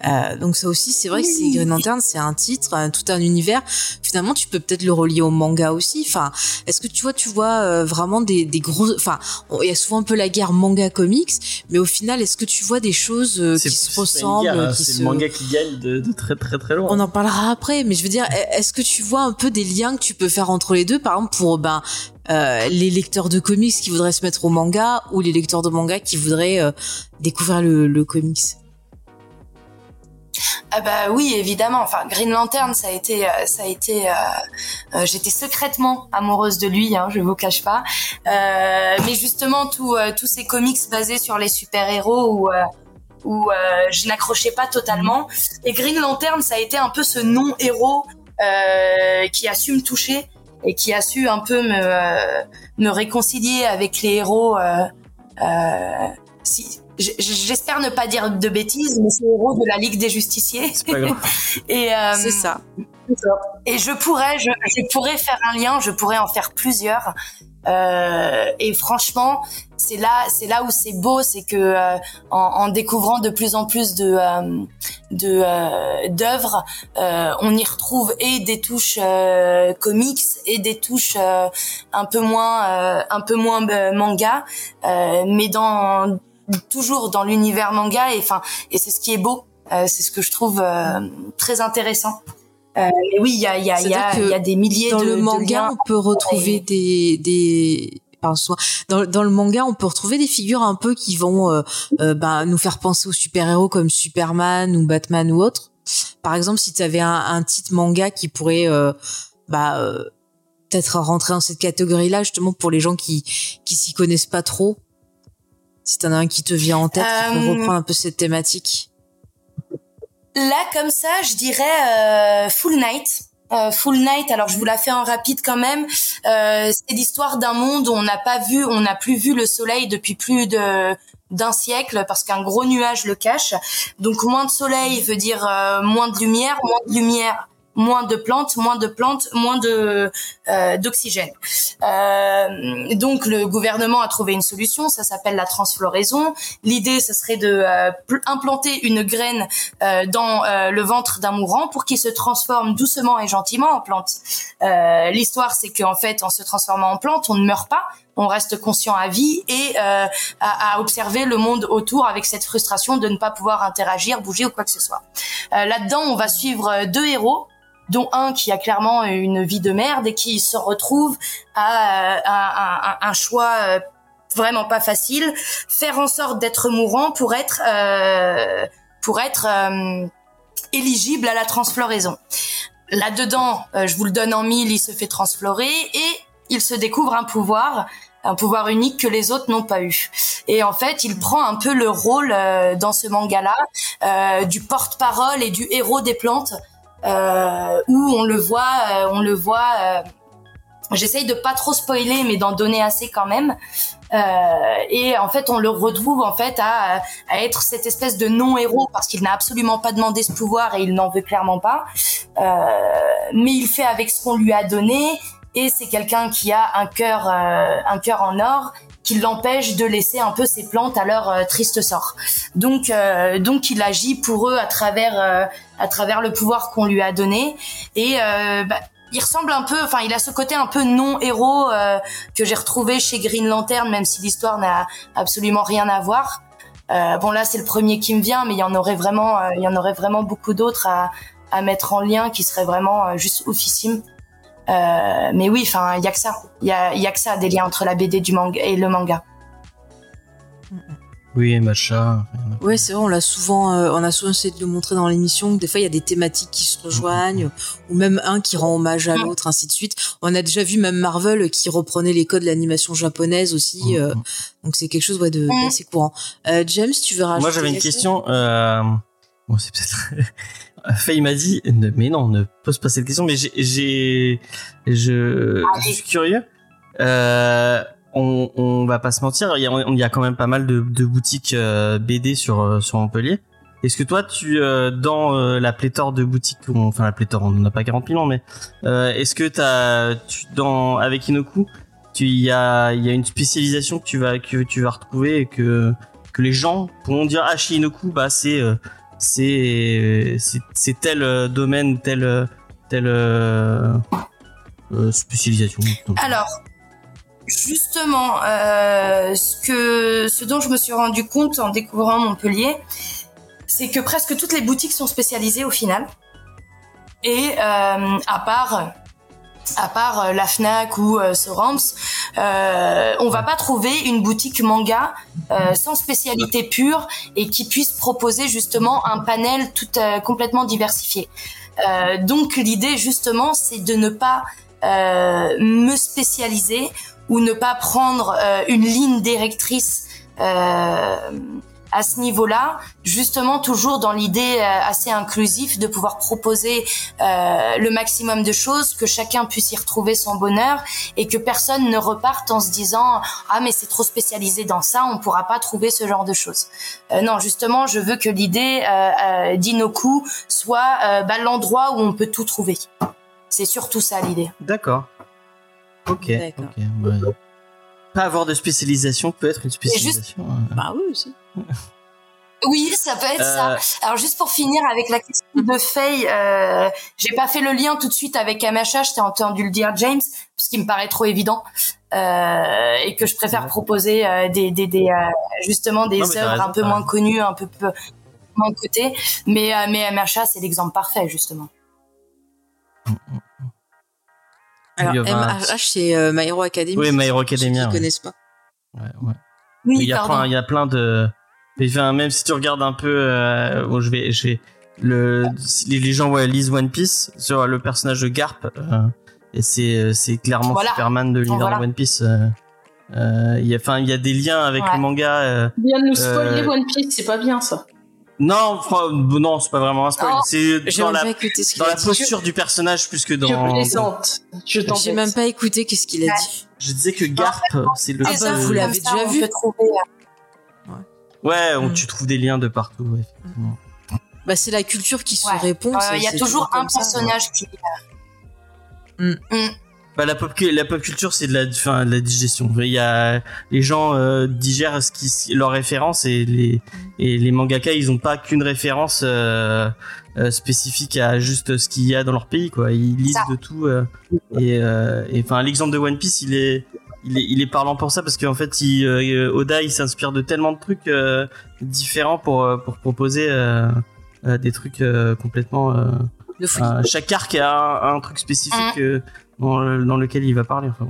Speaker 3: Euh, donc ça aussi, c'est vrai que c'est Green Lantern, c'est un titre, tout un univers. Finalement, tu peux peut-être le relier au manga aussi. Enfin, est-ce que tu vois, tu vois euh, vraiment des, des gros. Enfin, il y a souvent un peu la guerre manga comics, mais au final, est-ce que tu vois des choses euh, qui se ressemblent
Speaker 2: hein, C'est le manga qui gagne de, de, très très très loin.
Speaker 3: On en parlera après, mais je veux dire, est-ce que tu vois un peu des liens que tu peux faire entre les deux, par exemple pour ben euh, les lecteurs de comics qui voudraient se mettre au manga ou les lecteurs de manga qui voudraient euh, découvrir le, le comics
Speaker 4: ah bah oui, évidemment. Enfin, Green Lantern, ça a été, euh, ça a été. Euh, euh, j'étais secrètement amoureuse de lui, hein, je vous cache pas. mais justement, tous tous ces comics basés sur les super héros où où je n'accrochais pas totalement. Et Green Lantern, ça a été un peu ce non héros qui a su me toucher et qui a su un peu me me réconcilier avec les héros. si j'espère ne pas dire de bêtises, mais c'est le héros de la Ligue des Justiciers.
Speaker 2: C'est pas grave.
Speaker 3: et euh, c'est ça.
Speaker 4: Et je pourrais, je, je, pourrais faire un lien, je pourrais en faire plusieurs. Euh, et franchement, c'est là, c'est là où c'est beau, c'est que euh, en, en, découvrant de plus en plus de euh, de euh, d'œuvres, on y retrouve et des touches comics et des touches un peu moins un peu moins manga, mais dans toujours dans l'univers manga et enfin et c'est ce qui est beau euh, c'est ce que je trouve euh, très intéressant euh, et oui il y a y a y a, y a des milliers
Speaker 3: dans
Speaker 4: de
Speaker 3: le manga on peut retrouver des des dans, dans le manga, on peut retrouver des figures un peu qui vont euh, euh, bah, nous faire penser aux super-héros comme Superman ou Batman ou autre. Par exemple, si tu avais un, un titre manga qui pourrait euh, bah, peut-être rentrer dans cette catégorie-là, justement pour les gens qui qui s'y connaissent pas trop, Si t'en as un qui te vient en tête, qui peut
Speaker 4: Euh,
Speaker 3: reprendre un peu cette thématique.
Speaker 4: Là, comme ça, je dirais euh, Full Night. Euh, Full Night, alors je vous la fais en rapide quand même. Euh, c'est l'histoire d'un monde où on n'a pas vu, on n'a plus vu le soleil depuis plus de d'un siècle parce qu'un gros nuage le cache. Donc moins de soleil veut dire euh, moins de lumière, moins de lumière, moins de plantes, moins de plantes, moins de euh, d'oxygène. Euh, donc le gouvernement a trouvé une solution, ça s'appelle la transfloraison. L'idée, ce serait de euh, pl- implanter une graine euh, dans euh, le ventre d'un mourant pour qu'il se transforme doucement et gentiment en plante. Euh, L'histoire, c'est qu'en fait, en se transformant en plante, on ne meurt pas, on reste conscient à vie et euh, à, à observer le monde autour avec cette frustration de ne pas pouvoir interagir, bouger ou quoi que ce soit. Euh, Là-dedans, on va suivre deux héros dont un qui a clairement une vie de merde et qui se retrouve à, euh, un choix euh, vraiment pas facile, faire en sorte d'être mourant pour être euh, pour être euh, éligible à la transfloraison. Là-dedans, euh, je vous le donne en mille, il se fait transflorer et il se découvre un pouvoir, un pouvoir unique que les autres n'ont pas eu. Et en fait, il prend un peu le rôle dans ce manga-là du porte-parole et du héros des plantes, euh, où on le voit, euh, on le voit. euh, J'essaye de pas trop spoiler, mais d'en donner assez quand même. Euh, et en fait, on le retrouve en fait à, à être cette espèce de non-héros parce qu'il n'a absolument pas demandé ce pouvoir et il n'en veut clairement pas. Mais il fait avec ce qu'on lui a donné et c'est quelqu'un qui a un cœur, un cœur en or qui l'empêche de laisser un peu ses plantes à leur euh, triste sort. Donc, euh, donc il agit pour eux à travers, euh, à travers le pouvoir qu'on lui a donné et euh, bah, il ressemble un peu, enfin, il a ce côté un peu non-héros euh, que j'ai retrouvé chez Green Lantern, même si l'histoire n'a absolument rien à voir. Bon, là, c'est le premier qui me vient, mais il y en aurait vraiment, il y en aurait vraiment beaucoup d'autres à, à mettre en lien qui seraient vraiment juste oufissimes. Euh, mais oui, enfin, il y a que ça. Il y a, il y a que ça, des liens entre la BD du manga et le manga.
Speaker 2: Oui, Macha.
Speaker 3: Ouais, c'est vrai, on l'a souvent, euh, on a souvent essayé de le montrer dans l'émission. Des fois, il y a des thématiques qui se rejoignent, ou même un qui rend hommage à l'autre, ainsi de suite. On a déjà vu même Marvel qui reprenait les codes de l'animation japonaise aussi. euh, donc c'est quelque chose ouais, de d'assez courant. Euh, James, tu veux rajouter
Speaker 2: Moi, j'avais une question. Euh... Bon, c'est peut-être. Faye m'a dit, mais non, ne pose pas cette question. Mais j'ai, j'ai, je, je suis curieux. Euh, on, on va pas se mentir, il y a, il y a quand même pas mal de, de boutiques euh, BD sur euh, sur Montpellier. Est-ce que toi, tu euh, dans euh, la pléthore de boutiques, on- enfin la pléthore, on n'en a pas 40 000 ans, mais euh, est-ce que t'as, tu, dans avec Inoku, tu il y a il y a une spécialisation que tu vas que tu vas retrouver et que que les gens pourront dire ah chez Inoku bah c'est euh, c'est c'est tel euh, domaine tel telle euh, euh, spécialisation.
Speaker 4: Alors, justement, ce que, ce dont je me suis rendu compte en découvrant Montpellier, c'est que presque toutes les boutiques sont spécialisées au final. Et à part, à part euh, la Fnac ou euh, Sorams, euh, on va pas trouver une boutique manga euh, sans spécialité pure et qui puisse proposer justement un panel tout euh, complètement diversifié. Euh, donc l'idée justement, c'est de ne pas euh, me spécialiser ou ne pas prendre euh, une ligne directrice euh, à ce niveau-là, justement toujours dans l'idée euh, assez inclusive de pouvoir proposer euh, le maximum de choses, que chacun puisse y retrouver son bonheur et que personne ne reparte en se disant ah mais c'est trop spécialisé dans ça, on pourra pas trouver ce genre de choses. Euh, non, justement, je veux que l'idée euh, euh, d'Inoku soit euh, bah, l'endroit où on peut tout trouver. C'est surtout ça l'idée.
Speaker 2: D'accord. Ok.
Speaker 3: D'accord.
Speaker 2: ok, ouais. Pas avoir de spécialisation peut être une spécialisation. euh.
Speaker 3: Bah oui aussi.
Speaker 4: Oui, ça peut être
Speaker 2: Euh,
Speaker 4: ça. Alors juste pour finir avec la question de Faye, euh, j'ai pas fait le lien tout de suite avec MHH, je t'ai entendu le dire James, parce qu'il me paraît trop évident euh, et que je préfère
Speaker 2: Ouais.
Speaker 4: proposer euh, des, des, des euh, justement des
Speaker 2: Non,
Speaker 4: œuvres un peu moins connues, un peu peu moins cotées, mais euh, mais MHH c'est l'exemple parfait justement.
Speaker 3: Alors c'est euh, My Hero Academy.
Speaker 2: Oui, My Hero
Speaker 3: Ceux qui
Speaker 2: ouais.
Speaker 3: connaissent pas.
Speaker 2: Ouais, ouais.
Speaker 4: Oui,
Speaker 2: il y a
Speaker 4: pardon.
Speaker 2: plein, il y a plein de. Mais, enfin, même si tu regardes un peu, euh, bon, je vais, je vais, le, les, les gens ouais, lisent One Piece sur le personnage de Garp, euh, et c'est, euh, c'est clairement
Speaker 4: Voilà.
Speaker 2: Superman de l'univers
Speaker 4: Voilà.
Speaker 2: de One Piece. euh. Euh, il y a, enfin, il y a des liens avec
Speaker 4: Ouais.
Speaker 2: le manga. euh,
Speaker 5: Bien de nous spoiler
Speaker 2: Euh,
Speaker 5: One Piece, c'est pas bien ça.
Speaker 2: Non, fran- non, c'est pas vraiment un spoil. C'est dans la,
Speaker 3: ce
Speaker 2: dans la posture du personnage plus que
Speaker 5: Je
Speaker 2: dans.
Speaker 5: plaisante. Je
Speaker 3: J'ai même pas écouté qu'est-ce qu'il a
Speaker 4: Ouais.
Speaker 3: dit.
Speaker 2: Je disais que Garp, c'est le.
Speaker 3: Ah bah, vous l'avez déjà vu.
Speaker 4: trouver,
Speaker 2: Ouais, on-
Speaker 3: Mm.
Speaker 2: tu trouves des liens de partout. effectivement.
Speaker 3: Bah c'est la culture qui se répond.
Speaker 4: euh, Il y a toujours un
Speaker 3: ça.
Speaker 4: personnage qui.
Speaker 2: Bah, la pop, la pop culture, c'est de la, enfin, de la digestion. Il y a les gens euh, digèrent ce qui, leurs références et les et les mangaka, ils ont pas qu'une référence euh, euh, spécifique à juste ce qu'il y a dans leur pays, quoi. Ils lisent
Speaker 4: Ça.
Speaker 2: de tout. euh, et euh, et, enfin, l'exemple de One Piece, il est il est, il est parlant pour ça parce qu'en fait, il, euh, Oda, il s'inspire de tellement de trucs euh, différents pour euh, pour proposer euh, euh, des trutrucs euh, complètement. chaque arc a un, un truc spécifique euh, dans, le- dans lequel il va parler. Enfin.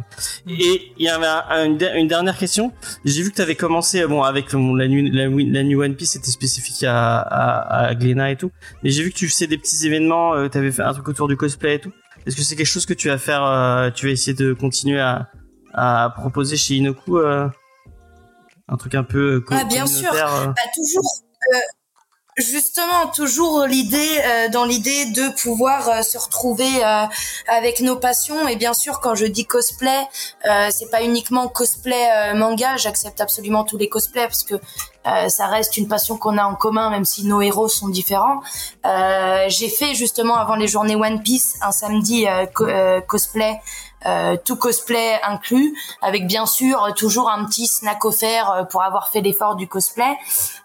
Speaker 2: Et il y avait un- un- une, une dernière question. J'ai vu que tu avais commencé, bon, avec bon, la, nuit, la, la New One Piece, c'était spécifique à, à, à Glénat et tout. Mais j'ai vu que tu faisais des petits événements, euh, tu avais fait un truc autour du cosplay et tout. Est-ce que c'est quelque chose que tu vas faire, euh, tu vas essayer de continuer à, à proposer chez Inoku euh, Un truc un peu euh,
Speaker 4: Ah, bien sûr.
Speaker 2: euh.
Speaker 4: Bah, toujours. Justement, toujours l'idée euh, dans l'idée de pouvoir euh, se retrouver euh, avec nos passions et bien sûr quand je dis cosplay, c'est pas uniquement cosplay manga, j'accepte absolument tous les cosplays parce que ça reste une passion qu'on a en commun même si nos héros sont différents. J'ai fait justement avant les journées One Piece un samedi co- cosplay tout cosplay inclus, avec bien sûr euh, toujours un petit snack offert euh, pour avoir fait l'effort du cosplay,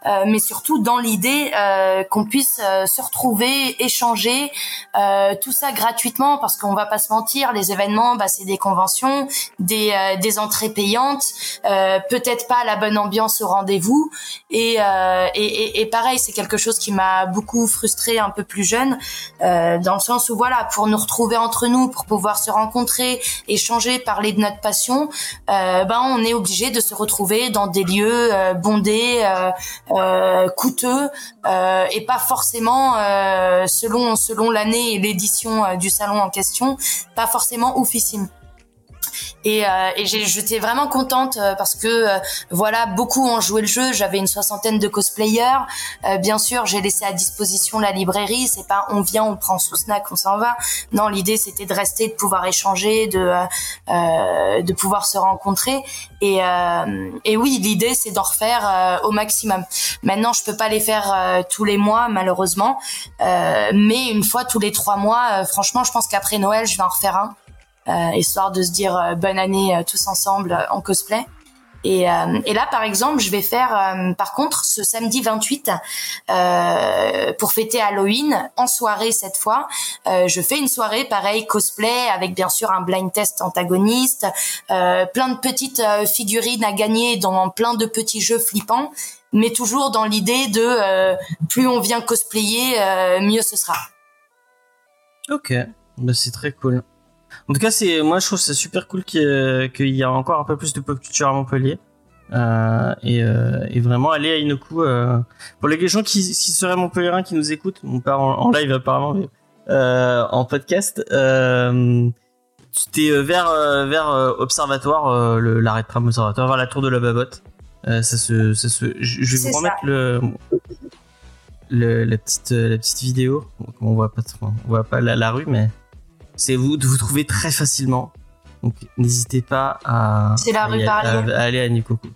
Speaker 4: euh, mais surtout dans l'idée euh, qu'on puisse euh, se retrouver, échanger, euh, tout ça gratuitement, parce qu'on va pas se mentir, les événements, bah, c'est des conventions, des, euh, des entrées payantes, euh, peut-être pas la bonne ambiance au rendez-vous, et, euh, et, et, et pareil, c'est quelque chose qui m'a beaucoup frustrée un peu plus jeune, euh, dans le sens où voilà, pour nous retrouver entre nous, pour pouvoir se rencontrer, échanger, parler de notre passion, euh, ben on est obligé de se retrouver dans des lieux euh, bondés, euh, coûteux et pas forcément selon selon l'année et l'édition du salon en question, pas forcément oufissime. Et, euh, et j'étais vraiment contente euh, parce que euh, voilà beaucoup ont joué le jeu. J'avais une soixantaine de cosplayers. Bien sûr, j'ai laissé à disposition la librairie. C'est pas on vient, on prend sous snack, on s'en va. Non, l'idée c'était de rester, de pouvoir échanger, de de pouvoir se rencontrer. Et, et oui, l'idée c'est d'en refaire au maximum. Maintenant, je peux pas les faire tous les mois malheureusement, mais une fois tous les trois mois. franchement, je pense qu'après Noël, je vais en refaire un, histoire de se dire euh, bonne année euh, tous ensemble euh, en cosplay. Et, euh, et là, par exemple, je vais faire, euh, par contre, ce samedi 28, euh, pour fêter Halloween, en soirée cette fois, euh, je fais une soirée pareil cosplay avec bien sûr un blind test antagoniste, euh, plein de petites euh, figurines à gagner dans plein de petits jeux flippants, mais toujours dans l'idée de euh, plus on vient cosplayer, euh, mieux ce sera.
Speaker 2: Ok, bah, c'est très cool. En tout cas, c'est moi je trouve ça super cool qu'il y, ait- qu'il y a encore un peu plus de pop culture à Montpellier. Euh, et, euh, et vraiment aller à Inoku. Euh, pour les gens qui, qui seraient montpelliérains qui nous écoutent, on part en, en live apparemment, mais en podcast. C'était euh, vers vers Observatoire, le- l'arrêt de tram Observatoire, vers la tour de la Babotte. Ça se, ça se, je, je vais
Speaker 4: C'est
Speaker 2: vous remettre le, le la petite la petite vidéo. On voit pas on voit pas la, la rue, mais c'est vous de vous trouver très facilement. Donc n'hésitez pas à,
Speaker 4: C'est la rue
Speaker 2: aller- à- à aller à Nikoku.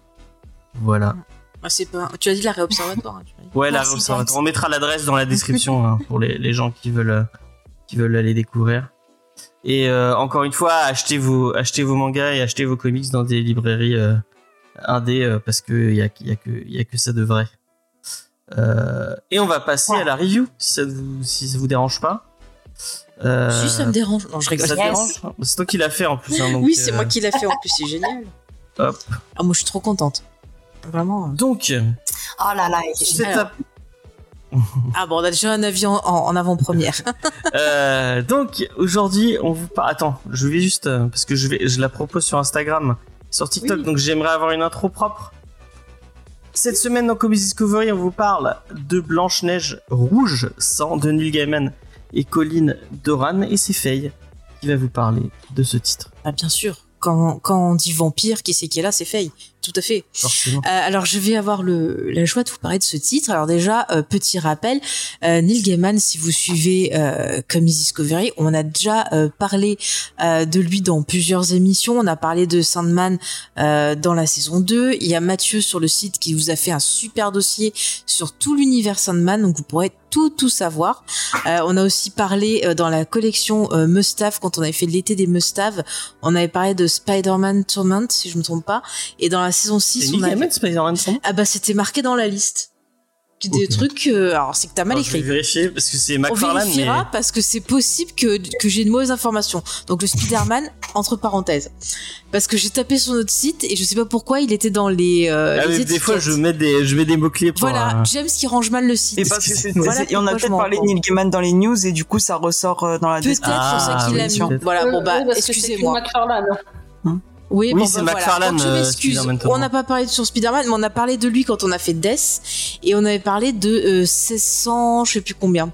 Speaker 2: Voilà.
Speaker 3: Ah, c'est pas... Tu as dit l'arrêt observatoire. hein.
Speaker 2: Ouais, la rue Observatoire. On mettra l'adresse dans la description hein, pour les, les gens qui veulent euh, qui veulent aller découvrir. Et euh, encore une fois, achetez vos achetez vos mangas et achetez vos comics dans des librairies euh, indé euh, parce que il y a, y a que y a que ça de vrai. Euh, et on va passer
Speaker 4: Ouais.
Speaker 2: à la review si ça vous si ça vous dérange pas. Euh,
Speaker 3: Si, ça me dérange. Non, je rigole.
Speaker 2: ça te
Speaker 4: Yes.
Speaker 2: dérange C'est toi qui l'as fait en plus. hein, donc,
Speaker 3: oui, c'est
Speaker 2: euh,
Speaker 3: moi qui l'ai fait en plus, c'est génial.
Speaker 2: Hop.
Speaker 3: Ah, moi, je suis trop contente. Vraiment.
Speaker 2: Donc,
Speaker 4: Oh là là,
Speaker 2: c'est
Speaker 3: Alors. Ah bon, on a déjà un avis en, avant-première.
Speaker 2: Euh, donc aujourd'hui, on vous parle. Attends, je vais juste euh, parce que je vais, je la propose sur Instagram, sur TikTok.
Speaker 3: Oui.
Speaker 2: Donc j'aimerais avoir une intro propre. Cette semaine dans Comics Discovery, on vous parle de Blanche Neige Rouge, sans de Neil Gaiman et Colin Doran, et c'est Faye qui va vous parler de ce titre.
Speaker 3: Ah, bien sûr. quand, quand on dit vampire, qui c'est qui est là, c'est Faye. Tout à fait. Euh, alors je vais avoir le la joie de vous parler de ce titre. Alors déjà euh, petit rappel, euh, Neil Gaiman, si vous suivez euh, Comics Discovery, on a déjà parlé de lui dans plusieurs émissions. On a parlé de Sandman dans la saison 2. Il y a Mathieu sur le site qui vous a fait un super dossier sur tout l'univers Sandman, donc vous pourrez tout tout savoir. Euh, on a aussi parlé euh, dans la collection euh, Mustave quand on avait fait l'été des Mustaves, on avait parlé de Spider-Man Torment si je me trompe pas et dans la saison 6
Speaker 2: C'est
Speaker 3: on avait
Speaker 2: Spider-Man
Speaker 3: ah bah c'était marqué dans la liste. Des trucs, euh, alors c'est que t'as mal
Speaker 2: Alors, Je vais
Speaker 3: écrit.
Speaker 2: vérifier parce que c'est
Speaker 3: On
Speaker 2: McFarlane, mais
Speaker 3: vérifiera parce que c'est possible que, que j'ai une mauvaise information. Donc le Spider-Man, entre parenthèses. Parce que j'ai tapé sur notre site et je sais pas pourquoi il était dans les, euh,
Speaker 2: Ah,
Speaker 3: les
Speaker 2: mais des fois je mets des je mets des mots clés pour.
Speaker 3: Voilà,
Speaker 2: euh,
Speaker 3: James qui range mal le site.
Speaker 6: Et parce que c'est,
Speaker 3: Voilà
Speaker 6: et on a peut-être parlé de Neil Gaiman dans les news et du coup ça ressort euh, dans la
Speaker 3: Peut-être
Speaker 6: description.
Speaker 3: c'est ça
Speaker 2: Ah,
Speaker 3: qu'il
Speaker 2: oui,
Speaker 3: a mis. Voilà, bon bah excusez-moi. Oui,
Speaker 2: Oui,
Speaker 3: bon,
Speaker 2: c'est
Speaker 3: bah, voilà.
Speaker 2: McFarlane,
Speaker 3: Donc, je
Speaker 2: euh,
Speaker 3: On n'a pas parlé sur Spider-Man, mais on a parlé de lui quand on a fait Death. Et on avait parlé de euh, 1600, je sais plus combien.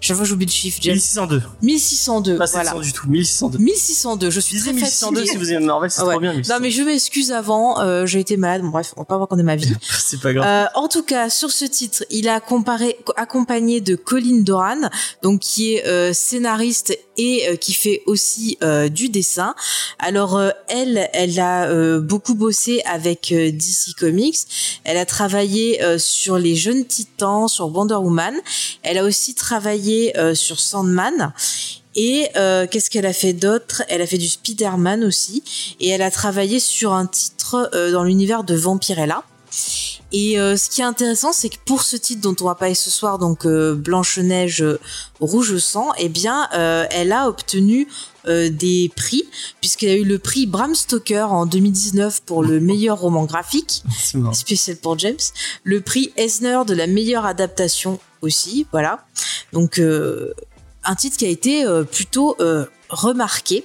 Speaker 3: Chaque fois j'oublie le chiffre, James.
Speaker 2: 1602.
Speaker 3: 1602,
Speaker 2: Pas
Speaker 3: voilà.
Speaker 2: 700 du tout. 1602.
Speaker 3: 1602, je suis très
Speaker 2: 1602
Speaker 3: fatiguée.
Speaker 2: si vous aimez Marvel, c'est
Speaker 3: ouais.
Speaker 2: trop bien.
Speaker 3: Non
Speaker 2: 1602.
Speaker 3: mais je m'excuse avant, euh, j'ai été malade, bon bref, on va pas raconter ma vie.
Speaker 2: c'est pas grave.
Speaker 3: Euh, en tout cas, sur ce titre, il a comparé, accompagné de Colin Doran, donc qui est euh, scénariste et euh, qui fait aussi euh, du dessin. Alors euh, elle, elle a beaucoup bossé avec DC Comics. Elle a travaillé sur les Jeunes Titans, sur Wonder Woman. Elle a aussi travaillé sur Sandman. Et qu'est-ce qu'elle a fait d'autre? Elle a fait du Spider-Man aussi. Et elle a travaillé sur un titre dans l'univers de Vampirella. Et euh, ce qui est intéressant, c'est que pour ce titre dont on va parler ce soir, donc euh, Blanche-Neige euh, Rouge Sang, eh bien, elle a obtenu des prix, puisqu'elle a eu le prix Bram Stoker en 2019 pour le meilleur roman graphique, spécial pour James, le prix Eisner de la meilleure adaptation aussi, voilà. Donc, un titre qui a été plutôt remarqué.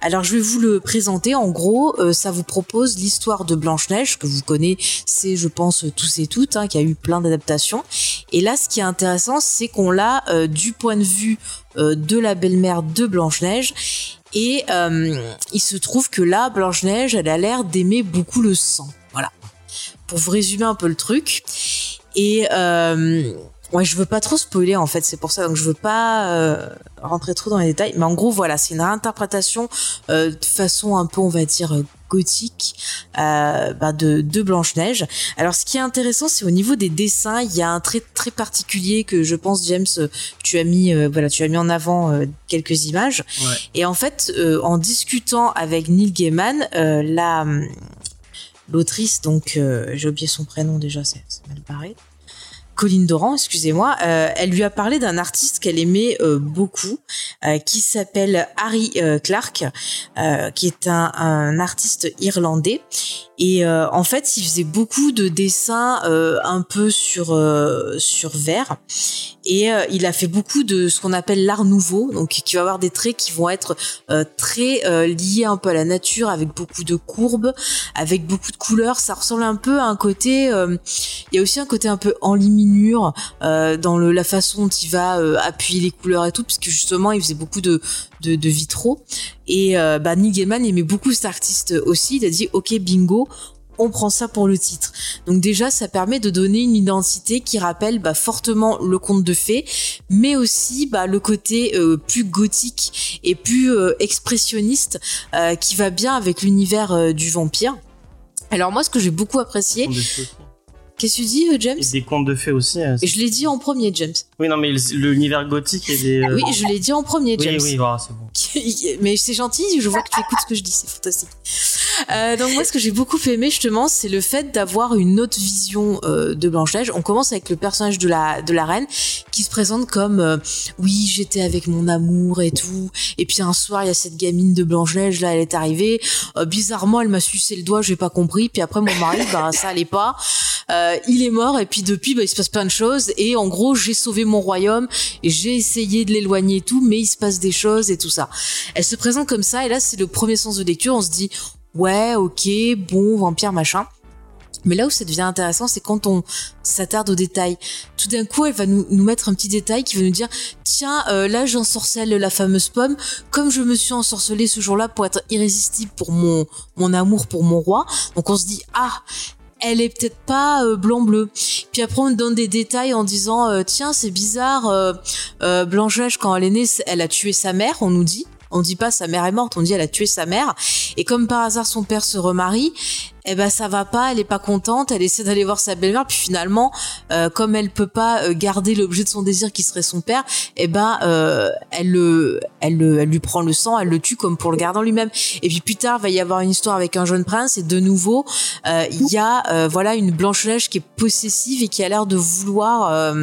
Speaker 3: Alors je vais vous le présenter. En gros, euh, ça vous propose l'histoire de Blanche-Neige que vous connaissez, je pense tous et toutes, hein, qui a eu plein d'adaptations. Et là, ce qui est intéressant, c'est qu'on l'a euh, du point de vue euh, de la belle-mère de Blanche-Neige. Et il se trouve que là, Blanche-Neige, elle a l'air d'aimer beaucoup le sang. Voilà. Pour vous résumer un peu le truc. Et ouais, je veux pas trop spoiler en fait, c'est pour ça. Donc je veux pas euh, rentrer trop dans les détails. Mais en gros, voilà, c'est une réinterprétation euh, de façon un peu, on va dire, euh, gothique euh, bah, de, de Blanche Neige. Alors, ce qui est intéressant, c'est au niveau des dessins, il y a un trait très particulier que je pense, James, tu as mis, euh, voilà, tu as mis en avant euh, quelques images.
Speaker 2: Ouais.
Speaker 3: Et en fait, euh, en discutant avec Neil Gaiman, euh, la hum, l'autrice, donc euh, j'ai oublié son prénom déjà, c'est mal barré. Colline Doran, excusez-moi, euh, elle lui a parlé d'un artiste qu'elle aimait euh, beaucoup, euh, qui s'appelle Harry Clark, qui est un, un artiste irlandais. Et en fait, il faisait beaucoup de dessins un peu sur sur verre. Et il a fait beaucoup de ce qu'on appelle l'art nouveau, donc qui va avoir des traits qui vont être très liés un peu à la nature, avec beaucoup de courbes, avec beaucoup de couleurs. Ça ressemble un peu à un côté. il y a aussi un côté un peu euh, dans la façon dont il va euh, appuyer les couleurs et tout, puisque justement il faisait beaucoup de vitraux. Et euh, bah, aimait beaucoup cet artiste aussi. Il a dit ok bingo. On prend ça pour le titre. Donc déjà, ça permet de donner une identité qui rappelle bah, fortement le conte de fées, mais aussi bah, le côté euh, plus gothique et plus expressionniste qui va bien avec l'univers du vampire. Alors moi, ce que j'ai beaucoup apprécié, qu'est-ce que tu dis, euh, James
Speaker 2: Et des contes de fées aussi. euh,
Speaker 3: Et je l'ai dit en premier, James.
Speaker 2: Oui, non, mais l'univers gothique et des. euh,
Speaker 3: Oui, je l'ai dit en premier,
Speaker 2: oui,
Speaker 3: James.
Speaker 2: oui, voilà, c'est bon.
Speaker 3: mais c'est gentil, je vois que tu écoutes ce que je dis, c'est fantastique. Euh, donc moi, ce que j'ai beaucoup aimé justement, c'est le fait d'avoir une autre vision euh, de Blanche-Neige. On commence avec le personnage de la de la reine qui se présente comme euh, oui, j'étais avec mon amour et tout. Et puis un soir, il y a cette gamine de Blanche-Neige là, elle est arrivée. Euh, bizarrement, elle m'a sucé le doigt, j'ai pas compris. Puis après, mon mari, bah ça allait pas. Euh, il est mort et puis depuis, bah, il se passe plein de choses. Et en gros, j'ai sauvé mon royaume et j'ai essayé de l'éloigner et tout, mais il se passe des choses et tout ça. Elle se présente comme ça et là, c'est le premier sens de lecture. On se dit ouais, ok, bon, vampire, machin. Mais là où ça devient intéressant, c'est quand on s'attarde aux détails. Tout d'un coup, elle va nous, nous, mettre un petit détail qui va nous dire tiens, euh, là j'ensorcelle la fameuse pomme. Comme je me suis ensorcelée ce jour-là pour être irrésistible pour mon mon amour pour mon roi. Donc on se dit ah elle est peut-être pas euh, blanc bleu. Puis après on donne des détails en disant euh, tiens c'est bizarre euh, euh Blanche quand elle est née elle a tué sa mère on nous dit on dit pas sa mère est morte on dit elle a tué sa mère et comme par hasard son père se remarie eh ben ça va pas, elle est pas contente, elle essaie d'aller voir sa belle-mère, puis finalement, euh, comme elle peut pas euh, garder l'objet de son désir qui serait son père, eh ben euh, elle le, elle le, elle lui prend le sang, elle le tue comme pour le garder en lui-même. Et puis plus tard, va y avoir une histoire avec un jeune prince, et de nouveau, il y a voilà une Blanche Neige qui est possessive et qui a l'air de vouloir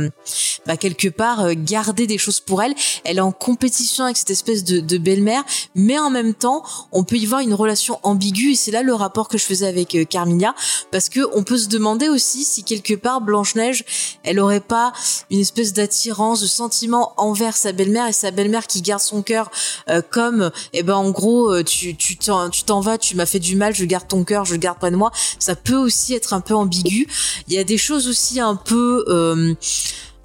Speaker 3: bah, quelque part garder des choses pour elle. Elle est en compétition avec cette espèce de, de belle-mère, mais en même temps, on peut y voir une relation ambiguë, et c'est là le rapport que je faisais avec avec Carmilla parce que on peut se demander aussi si quelque part Blanche-Neige elle aurait pas une espèce d'attirance de sentiment envers sa belle-mère et sa belle-mère qui garde son cœur euh, comme eh ben en gros euh, tu t'en vas tu m'as fait du mal je garde ton cœur je garde près de moi. Ça peut aussi être un peu ambigu. Il y a des choses aussi un peu euh,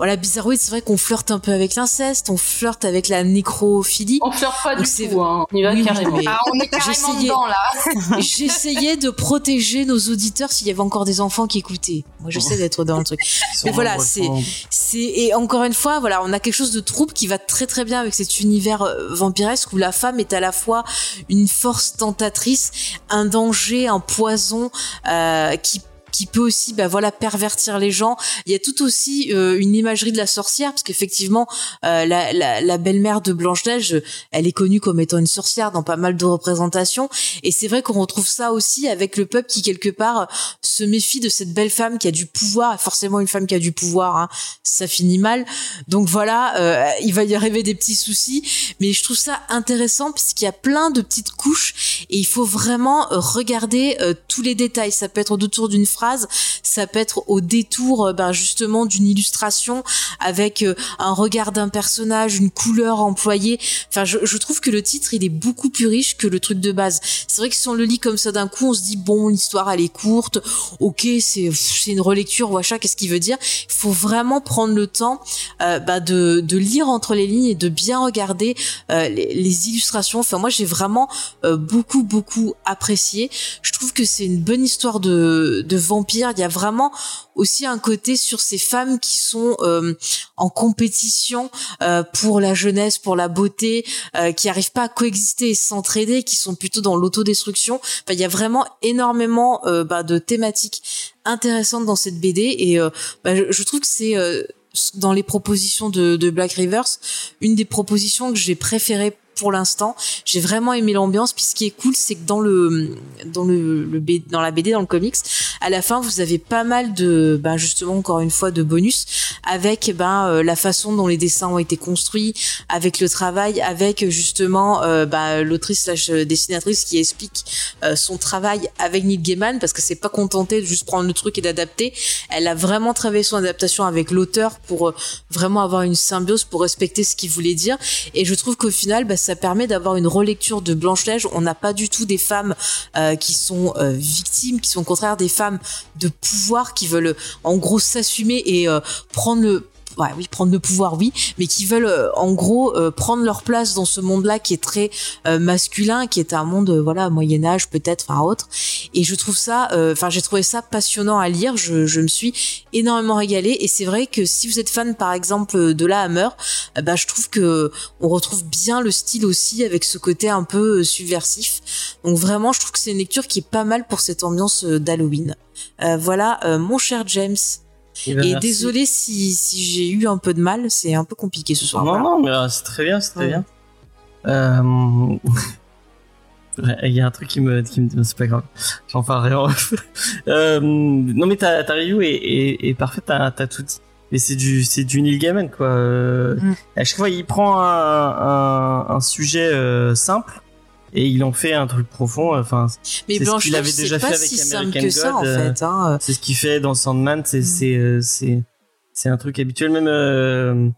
Speaker 3: voilà, Bizarroïde, c'est vrai qu'on flirte un peu avec l'inceste, on flirte avec la nécrophilie.
Speaker 5: On flirte pas du tout, hein. On y va carrément.
Speaker 4: Ah, on est carrément dedans, là.
Speaker 3: J'essayais de protéger nos auditeurs s'il y avait encore des enfants qui écoutaient. Moi, je sais d'être dans le truc. Mais voilà, c'est, c'est, et encore une fois, voilà, on a quelque chose de trouble qui va très très bien avec cet univers euh, vampiresque où la femme est à la fois une force tentatrice, un danger, un poison, euh, qui qui peut aussi bah voilà pervertir les gens. Il y a tout aussi euh, une imagerie de la sorcière parce qu'effectivement euh, la, belle-mère de Blanche Neige elle est connue comme étant une sorcière dans pas mal de représentations. Et c'est vrai qu'on retrouve ça aussi avec le peuple qui quelque part se méfie de cette belle femme qui a du pouvoir. Forcément une femme qui a du pouvoir hein, ça finit mal. Donc voilà euh, il va y arriver des petits soucis. Mais je trouve ça intéressant puisqu'il y a plein de petites couches. Et il faut vraiment regarder tous les détails. Ça peut être autour d'une phrase ça peut être au détour euh, ben, justement d'une illustration avec euh, un regard d'un personnage, une couleur employée. Enfin, je, trouve que le titre il est beaucoup plus riche que le truc de base. C'est vrai que si on le lit comme ça d'un coup, on se dit bon, l'histoire elle est courte, ok, c'est une relecture, voilà, qu'est-ce qu'il veut dire? Il faut vraiment prendre le temps euh, bah, de, lire entre les lignes et de bien regarder les, illustrations. Enfin, moi j'ai vraiment beaucoup beaucoup apprécié. Je trouve que c'est une bonne histoire de de vampire. Il y a vraiment aussi un côté sur ces femmes qui sont euh, en compétition euh, pour la jeunesse, pour la beauté, euh, qui arrivent pas à coexister et s'entraider, qui sont plutôt dans l'autodestruction. Il y a vraiment énormément bah, de thématiques intéressantes dans cette BD et bah, je, je, trouve que c'est dans les propositions de, de Black Rivers une des propositions que j'ai préférées pour l'instant. J'ai vraiment aimé l'ambiance. Puis ce qui est cool, c'est que dans le dans le, dans la BD, dans le comics, à la fin, vous avez pas mal de, ben justement encore une fois, de bonus avec ben euh, la façon dont les dessins ont été construits, avec le travail, avec justement euh, ben, l'autrice slash dessinatrice qui explique euh, son travail avec Neil Gaiman parce que c'est pas contenté de juste prendre le truc et d'adapter. Elle a vraiment travaillé son adaptation avec l'auteur pour euh, vraiment avoir une symbiose, pour respecter ce qu'il voulait dire. Et je trouve qu'au final, ça permet d'avoir une relecture de Blanche-Neige. On n'a pas du tout des femmes euh, qui sont euh, victimes, qui sont au contraire des femmes de pouvoir qui veulent en gros s'assumer et euh, prendre le ouais, oui, prendre le pouvoir, oui, mais qui veulent euh, en gros euh, prendre leur place dans ce monde-là qui est très euh, masculin, qui est un monde, euh, voilà, Moyen Âge peut-être, enfin autre. Et je trouve ça, euh, enfin, j'ai trouvé ça passionnant à lire. Je, je me suis énormément régalée. Et c'est vrai que si vous êtes fan, par exemple, de la Hammer, bah, je trouve que on retrouve bien le style aussi avec ce côté un peu subversif. Donc vraiment, je trouve que c'est une lecture qui est pas mal pour cette ambiance d'Halloween. voilà, mon cher James.
Speaker 2: Eh ben,
Speaker 3: et
Speaker 2: merci.
Speaker 3: désolé si, si j'ai eu un peu de mal, c'est un peu compliqué ce soir.
Speaker 2: Non,
Speaker 3: voilà.
Speaker 2: non, mais euh, c'est très bien, c'est très
Speaker 3: Ouais.
Speaker 2: bien. Euh... Il y a un truc qui me, qui me, c'est pas grave. J'en parlerai en euh, non, mais ta, ta review est, est, est parfaite, t'as, t'as tout dit. Mais c'est du, c'est du Neil Gaiman, quoi. Euh,
Speaker 3: Mm.
Speaker 2: À chaque fois, il prend un, un, un sujet euh, simple et il en fait un truc profond. Enfin,
Speaker 3: Mais
Speaker 2: ce
Speaker 3: Blanche
Speaker 2: qu'il avait déjà
Speaker 3: pas
Speaker 2: fait avec
Speaker 3: si simple
Speaker 2: American
Speaker 3: que ça en
Speaker 2: God, euh,
Speaker 3: fait. Hein.
Speaker 2: c'est ce qu'il fait dans Sandman. C'est,
Speaker 3: Mm.
Speaker 2: c'est, euh, c'est, c'est un truc habituel. Même euh,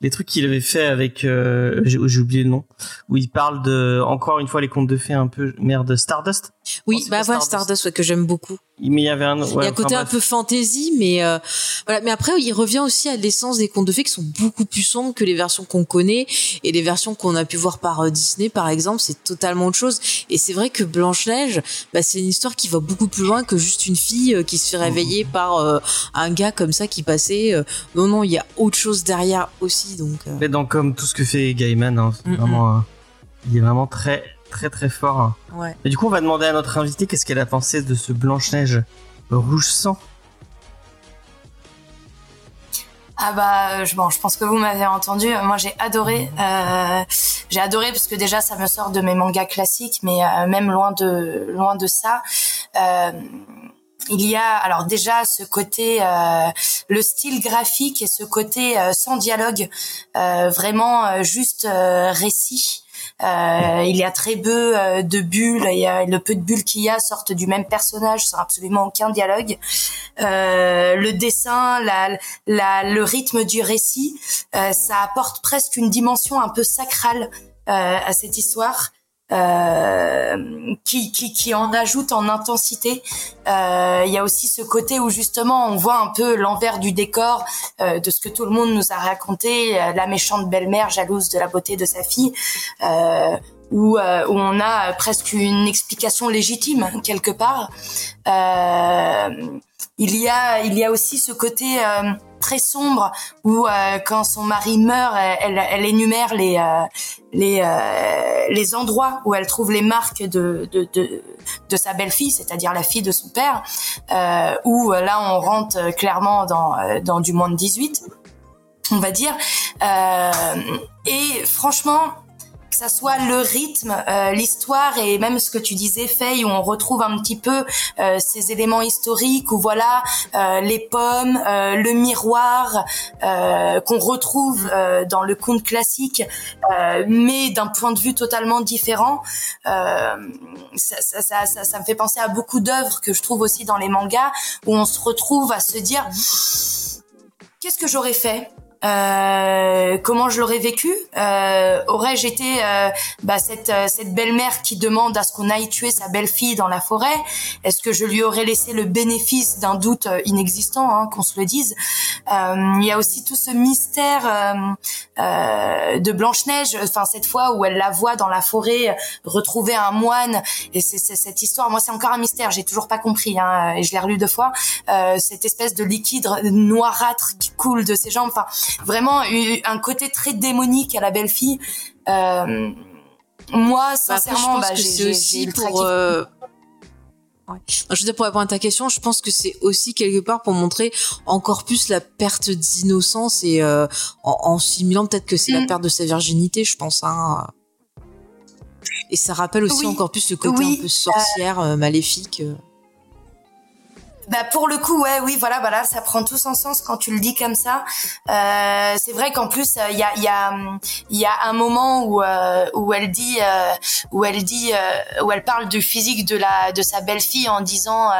Speaker 2: les trucs qu'il avait fait avec, euh, j'ai, j'ai oublié le nom, où il parle de, encore une fois, les contes de fées un peu, merde, Stardust.
Speaker 3: Oui, bah voilà, Stardust, que j'aime beaucoup.
Speaker 2: Mais il y avait un,
Speaker 3: il y a un côté un peu fantasy, mais euh, voilà. Mais après, il revient aussi à l'essence des contes de fées qui sont beaucoup plus sombres que les versions qu'on connaît et les versions qu'on a pu voir par euh, Disney, par exemple, c'est totalement autre chose. Et c'est vrai que Blanche Neige, bah, c'est une histoire qui va beaucoup plus loin que juste une fille euh, qui se fait réveiller par un gars comme ça qui passait. non, non, il y a autre chose derrière aussi, donc.
Speaker 2: Mais donc comme tout ce que fait Gaiman, hein, vraiment, il est vraiment très très très fort.
Speaker 3: Ouais.
Speaker 2: Et du coup, on va demander à notre invité qu'est-ce qu'elle a pensé de ce Blanche-Neige rouge sang.
Speaker 4: Ah bah je, bon, je pense que vous m'avez entendu. Moi j'ai adoré, euh, j'ai adoré parce que déjà ça me sort de mes mangas classiques, mais euh, même loin de loin de ça. Euh, il y a alors déjà ce côté euh, le style graphique et ce côté euh, sans dialogue euh, vraiment juste récit euh, il y a très peu euh, de bulles, a, le peu de bulles qu'il y a sortent du même personnage sans absolument aucun dialogue. Euh, le dessin, la, la, le rythme du récit, ça apporte presque une dimension un peu sacrale à cette histoire. Euh, qui, qui, qui en ajoute en intensité. Euh, il y a aussi ce côté où justement on voit un peu l'envers du décor euh, de ce que tout le monde nous a raconté, la méchante belle-mère jalouse de la beauté de sa fille. Où, où, on a presque une explication légitime quelque part. il y a il y a aussi ce côté très sombre où euh, quand son mari meurt, elle, elle énumère les euh, les euh, les endroits où elle trouve les marques de de de, de sa belle-fille, c'est-à-dire la fille de son père, où là on rentre clairement dans dans du moins de 18 on va dire. et franchement, que ça soit le rythme, euh, l'histoire et même ce que tu disais, Faye, où on retrouve un petit peu euh, ces éléments historiques, où voilà euh, les pommes, le miroir qu'on retrouve dans le conte classique, mais d'un point de vue totalement différent. Ça ça, me fait penser à beaucoup d'œuvres que je trouve aussi dans les mangas, où on se retrouve à se dire qu'est-ce que j'aurais fait? Euh, comment je l'aurais vécu? Euh, Aurais-je été euh, bah, cette, euh, cette belle-mère qui demande à ce qu'on aille tuer sa belle-fille dans la forêt? Est-ce que je lui aurais laissé le bénéfice d'un doute inexistant, hein, qu'on se le dise? Il y a aussi tout ce mystère de Blanche-Neige, enfin cette fois où elle la voit dans la forêt retrouver un moine, et c'est cette histoire. Moi, c'est encore un mystère, j'ai toujours pas compris, hein, et je l'ai relu deux fois. cette espèce de liquide noirâtre qui coule de ses jambes. Enfin, vraiment un côté très démonique à la belle fille. Euh, moi, bah, sincèrement,
Speaker 3: bah, c'est aussi pour. Euh... Ouais. je veux dire, pour répondre à ta question, je pense que c'est aussi quelque part pour montrer encore plus la perte d'innocence et euh, en, en, simulant peut-être que c'est la mm. perte de sa virginité, je pense. Hein. Et ça rappelle aussi encore plus le côté un peu sorcière, euh, maléfique. Euh.
Speaker 4: Bah pour le coup, ouais, oui, voilà, voilà, ça prend tout son sens quand tu le dis comme ça. Euh, c'est vrai qu'en plus, il y a, il y a, il y a un moment où euh, où elle dit, euh, où elle dit, euh, où elle parle du physique de la de sa belle-fille en disant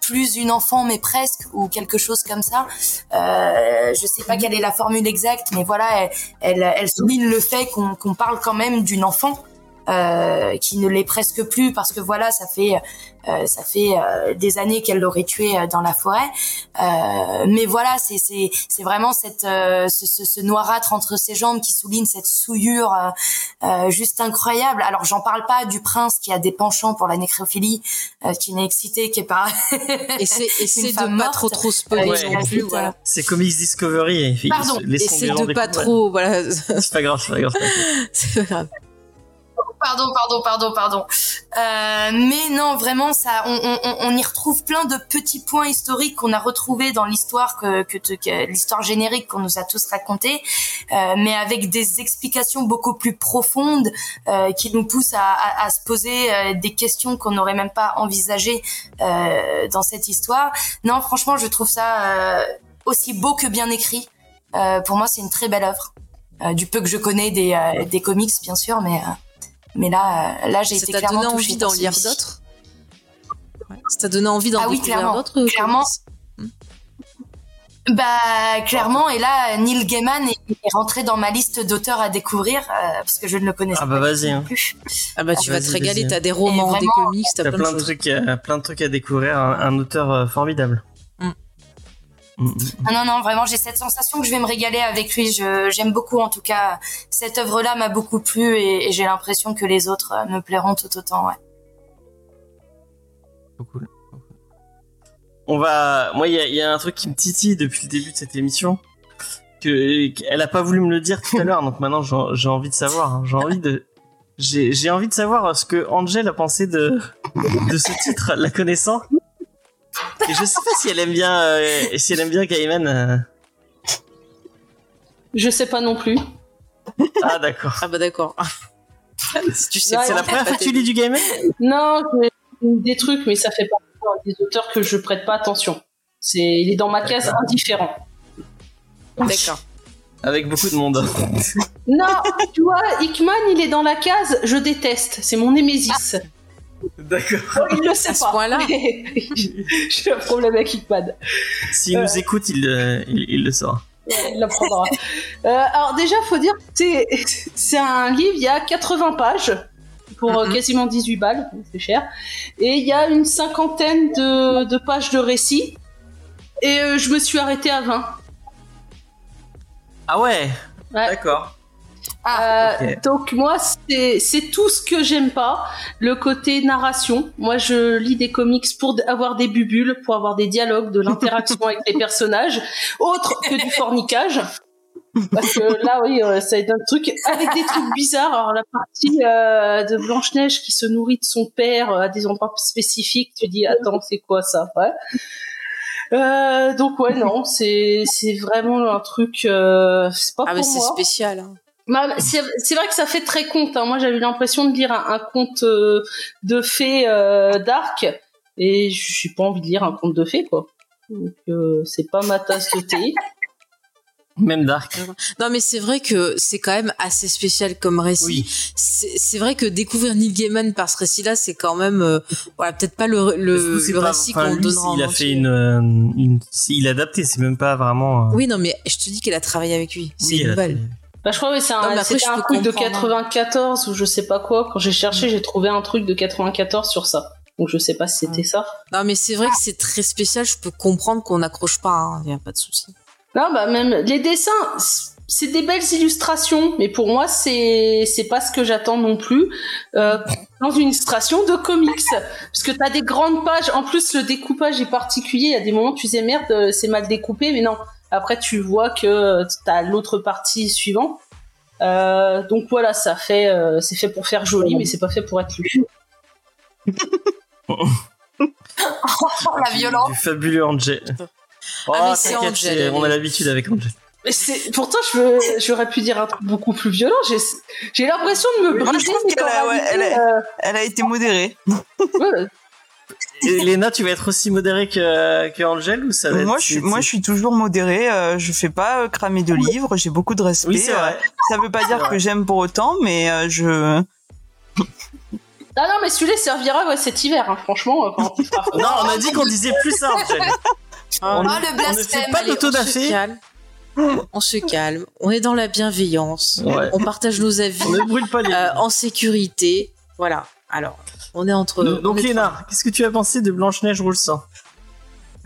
Speaker 4: plus une enfant mais presque ou quelque chose comme ça. je sais pas quelle est la formule exacte, mais voilà, elle, elle, elle souligne le fait qu'on qu'on parle quand même d'une enfant. Euh, qui ne l'est presque plus parce que voilà, ça fait euh, ça fait euh, des années qu'elle l'aurait tué dans la forêt. mais voilà, c'est c'est c'est vraiment cette ce, ce, ce, noirâtre entre ses jambes qui souligne cette souillure juste incroyable. Alors j'en parle pas du prince qui a des penchants pour la nécrophilie, qui n'est excité, qui est pas.
Speaker 3: et c'est c'est de pas trop trop spoiler non plus. Voilà.
Speaker 2: C'est Comics Discovery.
Speaker 3: Pardon. Et c'est de pas trop voilà.
Speaker 2: C'est pas grave, c'est pas grave.
Speaker 3: C'est pas grave
Speaker 4: pardon, pardon, pardon, pardon. Euh, mais non, vraiment, ça, on, on, on, y retrouve plein de petits points historiques qu'on a retrouvés dans l'histoire que, que, que l'histoire générique qu'on nous a tous raconté, euh, mais avec des explications beaucoup plus profondes euh, qui nous poussent à, à, à se poser euh, des questions qu'on n'aurait même pas envisagées euh, dans cette histoire. Non, franchement, je trouve ça euh, aussi beau que bien écrit. pour moi, c'est une très belle œuvre. du peu que je connais des, des comics, bien sûr, mais mais là, euh, là, j'ai été clairement
Speaker 3: donné envie d'en lire d'autres. Ça t'a donné envie d'en ah oui,
Speaker 4: clairement,
Speaker 3: d'autres
Speaker 4: Clairement. Bah clairement, et là Neil Gaiman est, est rentré dans ma liste d'auteurs à découvrir euh, parce que je ne le connaissais
Speaker 2: Ah bah
Speaker 4: pas
Speaker 2: vas-y. hein.
Speaker 4: plus.
Speaker 3: Ah bah tu
Speaker 2: Ah,
Speaker 3: vas te régaler, t'as des romans,
Speaker 4: Et
Speaker 3: des
Speaker 4: vraiment,
Speaker 3: comics, t'as plein,
Speaker 2: plein
Speaker 3: de
Speaker 2: trucs, à- plein de trucs à découvrir. Un, un auteur euh, formidable.
Speaker 3: Mm.
Speaker 2: Mm, mm.
Speaker 4: Ah non non, vraiment j'ai cette sensation que je vais me régaler avec lui. Je j'aime beaucoup en tout cas cette œuvre-là m'a beaucoup plu et, et j'ai l'impression que les autres euh, me plairont tout autant. Ouais.
Speaker 2: Trop cool. On va. Moi, il y a, il y a un truc qui me titille depuis le début de cette émission. Que qu'elle a pas voulu me le dire tout à l'heure, donc maintenant j'ai j'ai envie de savoir. hein. J'ai envie de. J'ai j'ai envie de savoir ce que Angel a pensé de de ce titre, la connaissant. Et je sais pas si elle aime bien euh, si elle aime bien Gaiman. euh.
Speaker 5: Je sais pas non plus.
Speaker 2: Ah d'accord.
Speaker 3: Ah bah d'accord. Tu sais
Speaker 2: C'est la première fois que tu lis du Gaiman
Speaker 5: Non, j'ai des trucs, mais ça fait pas des auteurs que je prête pas attention. C'est, il est dans ma case indifférent.
Speaker 3: D'accord.
Speaker 2: avec beaucoup de monde.
Speaker 5: Non, tu vois, Hickman, il est dans la case je déteste. C'est mon némésis.
Speaker 2: D'accord.
Speaker 5: Il le sait
Speaker 3: À ce
Speaker 5: pas.
Speaker 3: point-là
Speaker 5: J'ai un problème avec Hickman.
Speaker 2: S'il nous écoute, il, euh, il, il le saura.
Speaker 5: Ouais, Il l'apprendra. Euh, alors déjà, faut dire, que c'est c'est un livre, il y a 80 pages pour euh,
Speaker 3: Mhm.
Speaker 5: quasiment 18 balles, c'est cher. Et il y a une cinquantaine de, de pages de récits. Et euh, je me suis arrêtée à 20.
Speaker 2: Ah ouais?
Speaker 5: Ouais.
Speaker 2: D'accord.
Speaker 4: Ah,
Speaker 5: Euh. Donc moi, c'est tout ce que j'aime pas, le côté narration. Moi, je lis des comics pour avoir des bubules, pour avoir des dialogues, de l'interaction avec les personnages, autre que du fornicage. Parce que là, oui, euh, ça être un truc avec des trucs bizarres. Alors la partie euh, de Blanche Neige qui se nourrit de son père à des endroits spécifiques, tu dis attends, c'est quoi ça? Ouais. Euh, donc ouais non, c'est c'est vraiment un truc. Euh, c'est pas
Speaker 3: Ah mais c'est spécial. hein.
Speaker 5: Bah, c'est vrai que ça fait très conte. Hein. Moi, j'avais eu l'impression de lire un, un conte euh, de fées euh, dark, et j'ai pas envie de lire un conte de fées, quoi. Donc, euh, c'est pas ma tasse de thé.
Speaker 2: Même Dark.
Speaker 3: Non mais c'est vrai que c'est quand même assez spécial comme récit.
Speaker 2: Oui.
Speaker 3: C'est vrai que découvrir Neil Gaiman par ce récit-là, c'est quand même euh, voilà peut-être pas le le, le
Speaker 2: pas-
Speaker 3: récit
Speaker 2: enfin,
Speaker 3: qu'on
Speaker 2: lui,
Speaker 3: donnera en
Speaker 2: Il a
Speaker 3: entier.
Speaker 2: fait une, euh, une, il a adapté. C'est même pas vraiment. euh,
Speaker 3: Oui non mais je te dis qu'elle a travaillé avec lui. C'est
Speaker 2: oui,
Speaker 3: une
Speaker 2: fait-
Speaker 5: Bah, je crois que c'est
Speaker 3: Non,
Speaker 5: un,
Speaker 3: après, je
Speaker 5: un truc de
Speaker 3: comprendre.
Speaker 5: 94 ou je sais pas quoi. Quand j'ai cherché, j'ai trouvé un truc de 94 sur ça. Donc, je sais pas si c'était ça.
Speaker 3: Non mais c'est vrai que c'est très spécial. Je peux comprendre qu'on n'accroche pas. hein. Y a pas de souci.
Speaker 5: Non, bah même les dessins, c'est des belles illustrations, mais pour moi, c'est c'est pas ce que j'attends non plus euh, dans une illustration de comics, parce que t'as des grandes pages. En plus, le découpage est particulier. Il y a des moments où tu disais merde, euh, c'est mal découpé, mais non. Après, tu vois que t'as l'autre partie suivante. Euh, donc voilà, ça fait euh, c'est fait pour faire joli, mais c'est pas fait pour être lu.
Speaker 4: oh, la violence.
Speaker 2: Du fabuleux Angel. Oh,
Speaker 3: Ah, Angel,
Speaker 2: c'est-
Speaker 3: elle
Speaker 2: on a l'habitude avec Angel.
Speaker 5: Mais c'est pourtant, je veux- j'aurais pu dire un truc beaucoup plus violent. J'ai j'ai l'impression de me
Speaker 6: je
Speaker 5: briser
Speaker 6: trouve
Speaker 5: mes
Speaker 6: qu'elle a- ouais, elle
Speaker 5: coralités,
Speaker 6: a-
Speaker 5: euh,
Speaker 6: Elle a été modérée.
Speaker 5: ouais,
Speaker 2: Léna, tu vas être aussi modéré que, que Angel ou ça va être-
Speaker 6: Moi, je suis, moi, je suis toujours modérée. euh, je fais pas euh, cramer de livres. J'ai beaucoup de respect.
Speaker 2: Oui, c'est vrai.
Speaker 6: euh, ça veut pas dire
Speaker 2: vrai.
Speaker 6: que j'aime pour autant, mais euh, je.
Speaker 5: Ah non, mais celui-là servira ouais, cet hiver, hein, franchement, euh, quand il fera froid.
Speaker 2: Non, on a dit qu'on disait plus ça, Angel.
Speaker 4: Oh,
Speaker 2: On ne fait pas
Speaker 3: Allez, on se
Speaker 2: d'autodafé.
Speaker 3: calme. On se calme. On est dans la bienveillance.
Speaker 2: Ouais.
Speaker 3: On partage nos avis
Speaker 2: On ne brûle pas les.
Speaker 3: euh, en sécurité. Voilà. Alors, on est entre.
Speaker 2: Donc, Léna, qu'est-ce que tu as pensé de Blanche-Neige roule sang?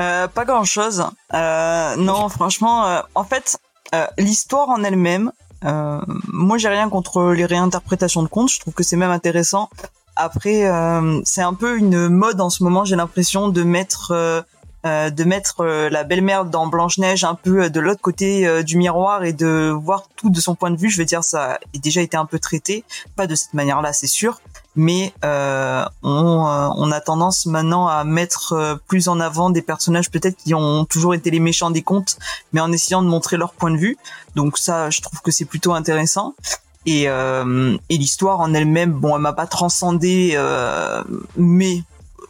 Speaker 6: Euh, pas grand chose. Euh, non, franchement, euh, en fait, euh, l'histoire en elle-même, euh, moi j'ai rien contre les réinterprétations de contes. Je trouve que c'est même intéressant. Après, euh, c'est un peu une mode en ce moment. J'ai l'impression de mettre euh, euh, de mettre euh, la belle-mère dans Blanche Neige un peu euh, de l'autre côté euh, du miroir et de voir tout de son point de vue. Je veux dire, ça a déjà été un peu traité, pas de cette manière-là, c'est sûr mais euh, on, euh, on a tendance maintenant à mettre euh, plus en avant des personnages peut-être qui ont toujours été les méchants des contes, mais en essayant de montrer leur point de vue. Donc ça, je trouve que c'est plutôt intéressant. Et, euh, et l'histoire en elle-même, bon, elle m'a pas transcendé, euh, mais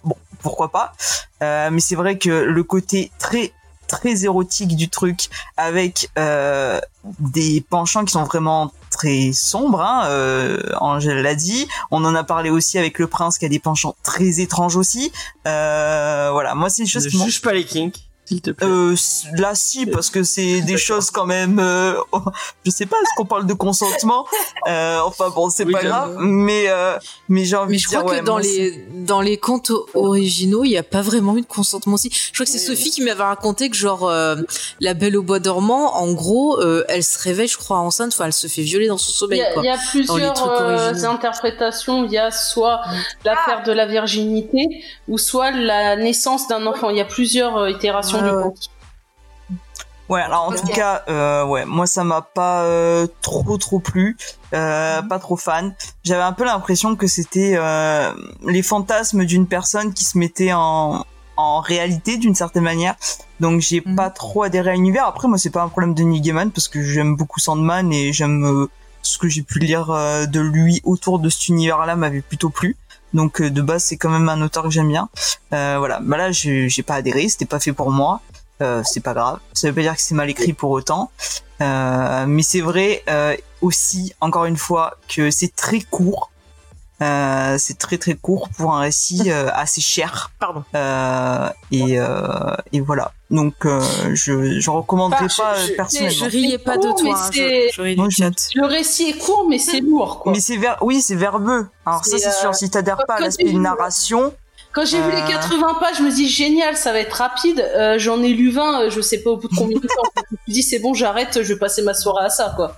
Speaker 6: bon, pourquoi pas. Mais c'est vrai que le côté très très érotique du truc, avec euh, des penchants qui sont vraiment très sombres, hein, euh, Angèle l'a dit. On en a parlé aussi avec le prince qui a des penchants très étranges aussi. Euh, voilà, moi c'est
Speaker 2: Ne
Speaker 6: juste qui m'ont-
Speaker 2: juge pas les kinks. S'il te plaît.
Speaker 6: Euh, là, si, parce que c'est des choses quand même. euh, je sais pas, est-ce qu'on parle de consentement euh, Enfin bon, c'est
Speaker 2: Oui,
Speaker 6: pas grave, mais euh, mais j'ai envie
Speaker 3: Mais
Speaker 6: de
Speaker 3: je
Speaker 6: dire
Speaker 3: crois
Speaker 6: ouais,
Speaker 3: que dans les dans les contes originaux, il y a pas vraiment eu de consentement aussi. Je crois que c'est Sophie qui m'avait raconté que genre euh, la Belle au bois dormant, en gros, euh, elle se réveille, je crois, enceinte. Enfin, elle se fait violer dans son
Speaker 5: Il
Speaker 3: sommeil.
Speaker 5: il y a plusieurs euh, interprétations. Il y a soit la perte de la virginité ou soit la naissance d'un enfant. Il y a plusieurs euh, itérations
Speaker 3: Ouais,
Speaker 5: du
Speaker 3: ouais.
Speaker 6: alors en tout cas, euh, ouais, moi ça m'a pas euh, trop trop plu, euh,
Speaker 3: Mhm.
Speaker 6: pas trop fan. J'avais un peu l'impression que c'était euh, les fantasmes d'une personne qui se mettait en en réalité d'une certaine manière. Donc j'ai
Speaker 3: Mhm.
Speaker 6: pas trop adhéré à l'univers. Après moi c'est pas un problème de Neil Gaiman parce que j'aime beaucoup Sandman et j'aime euh, ce que j'ai pu lire euh, de lui autour de cet univers-là m'avait plutôt plu. Donc euh, de base c'est quand même un auteur que j'aime bien. Euh, voilà, bah là j'ai pas adhéré, c'était pas fait pour moi. Euh, c'est pas grave. Ça veut pas dire que c'est mal écrit pour autant. Mais c'est vrai aussi, encore une fois, que c'est très court. Euh, c'est très très court pour un récit euh, assez cher.
Speaker 2: Pardon.
Speaker 6: Euh, et, euh, et voilà. Donc euh, je je recommanderais
Speaker 5: Enfin,
Speaker 6: pas
Speaker 5: je- je-
Speaker 6: personnellement.
Speaker 3: Je riais pas de toi. hein, je.
Speaker 5: Le récit est court, mais c'est lourd. Quoi.
Speaker 6: Mais c'est ver... oui, c'est verbeux. Alors ça
Speaker 5: C'est, euh,
Speaker 6: sûr. Si t'adhères pas à l'aspect de narration,
Speaker 5: Quand j'ai vu les
Speaker 6: Euh.
Speaker 5: 80 pages, je me dis génial, ça va être rapide. Euh, J'en ai lu 20, euh, je sais pas au bout de combien de temps. je me suis dit c'est bon, j'arrête, je vais passer ma soirée à ça, quoi.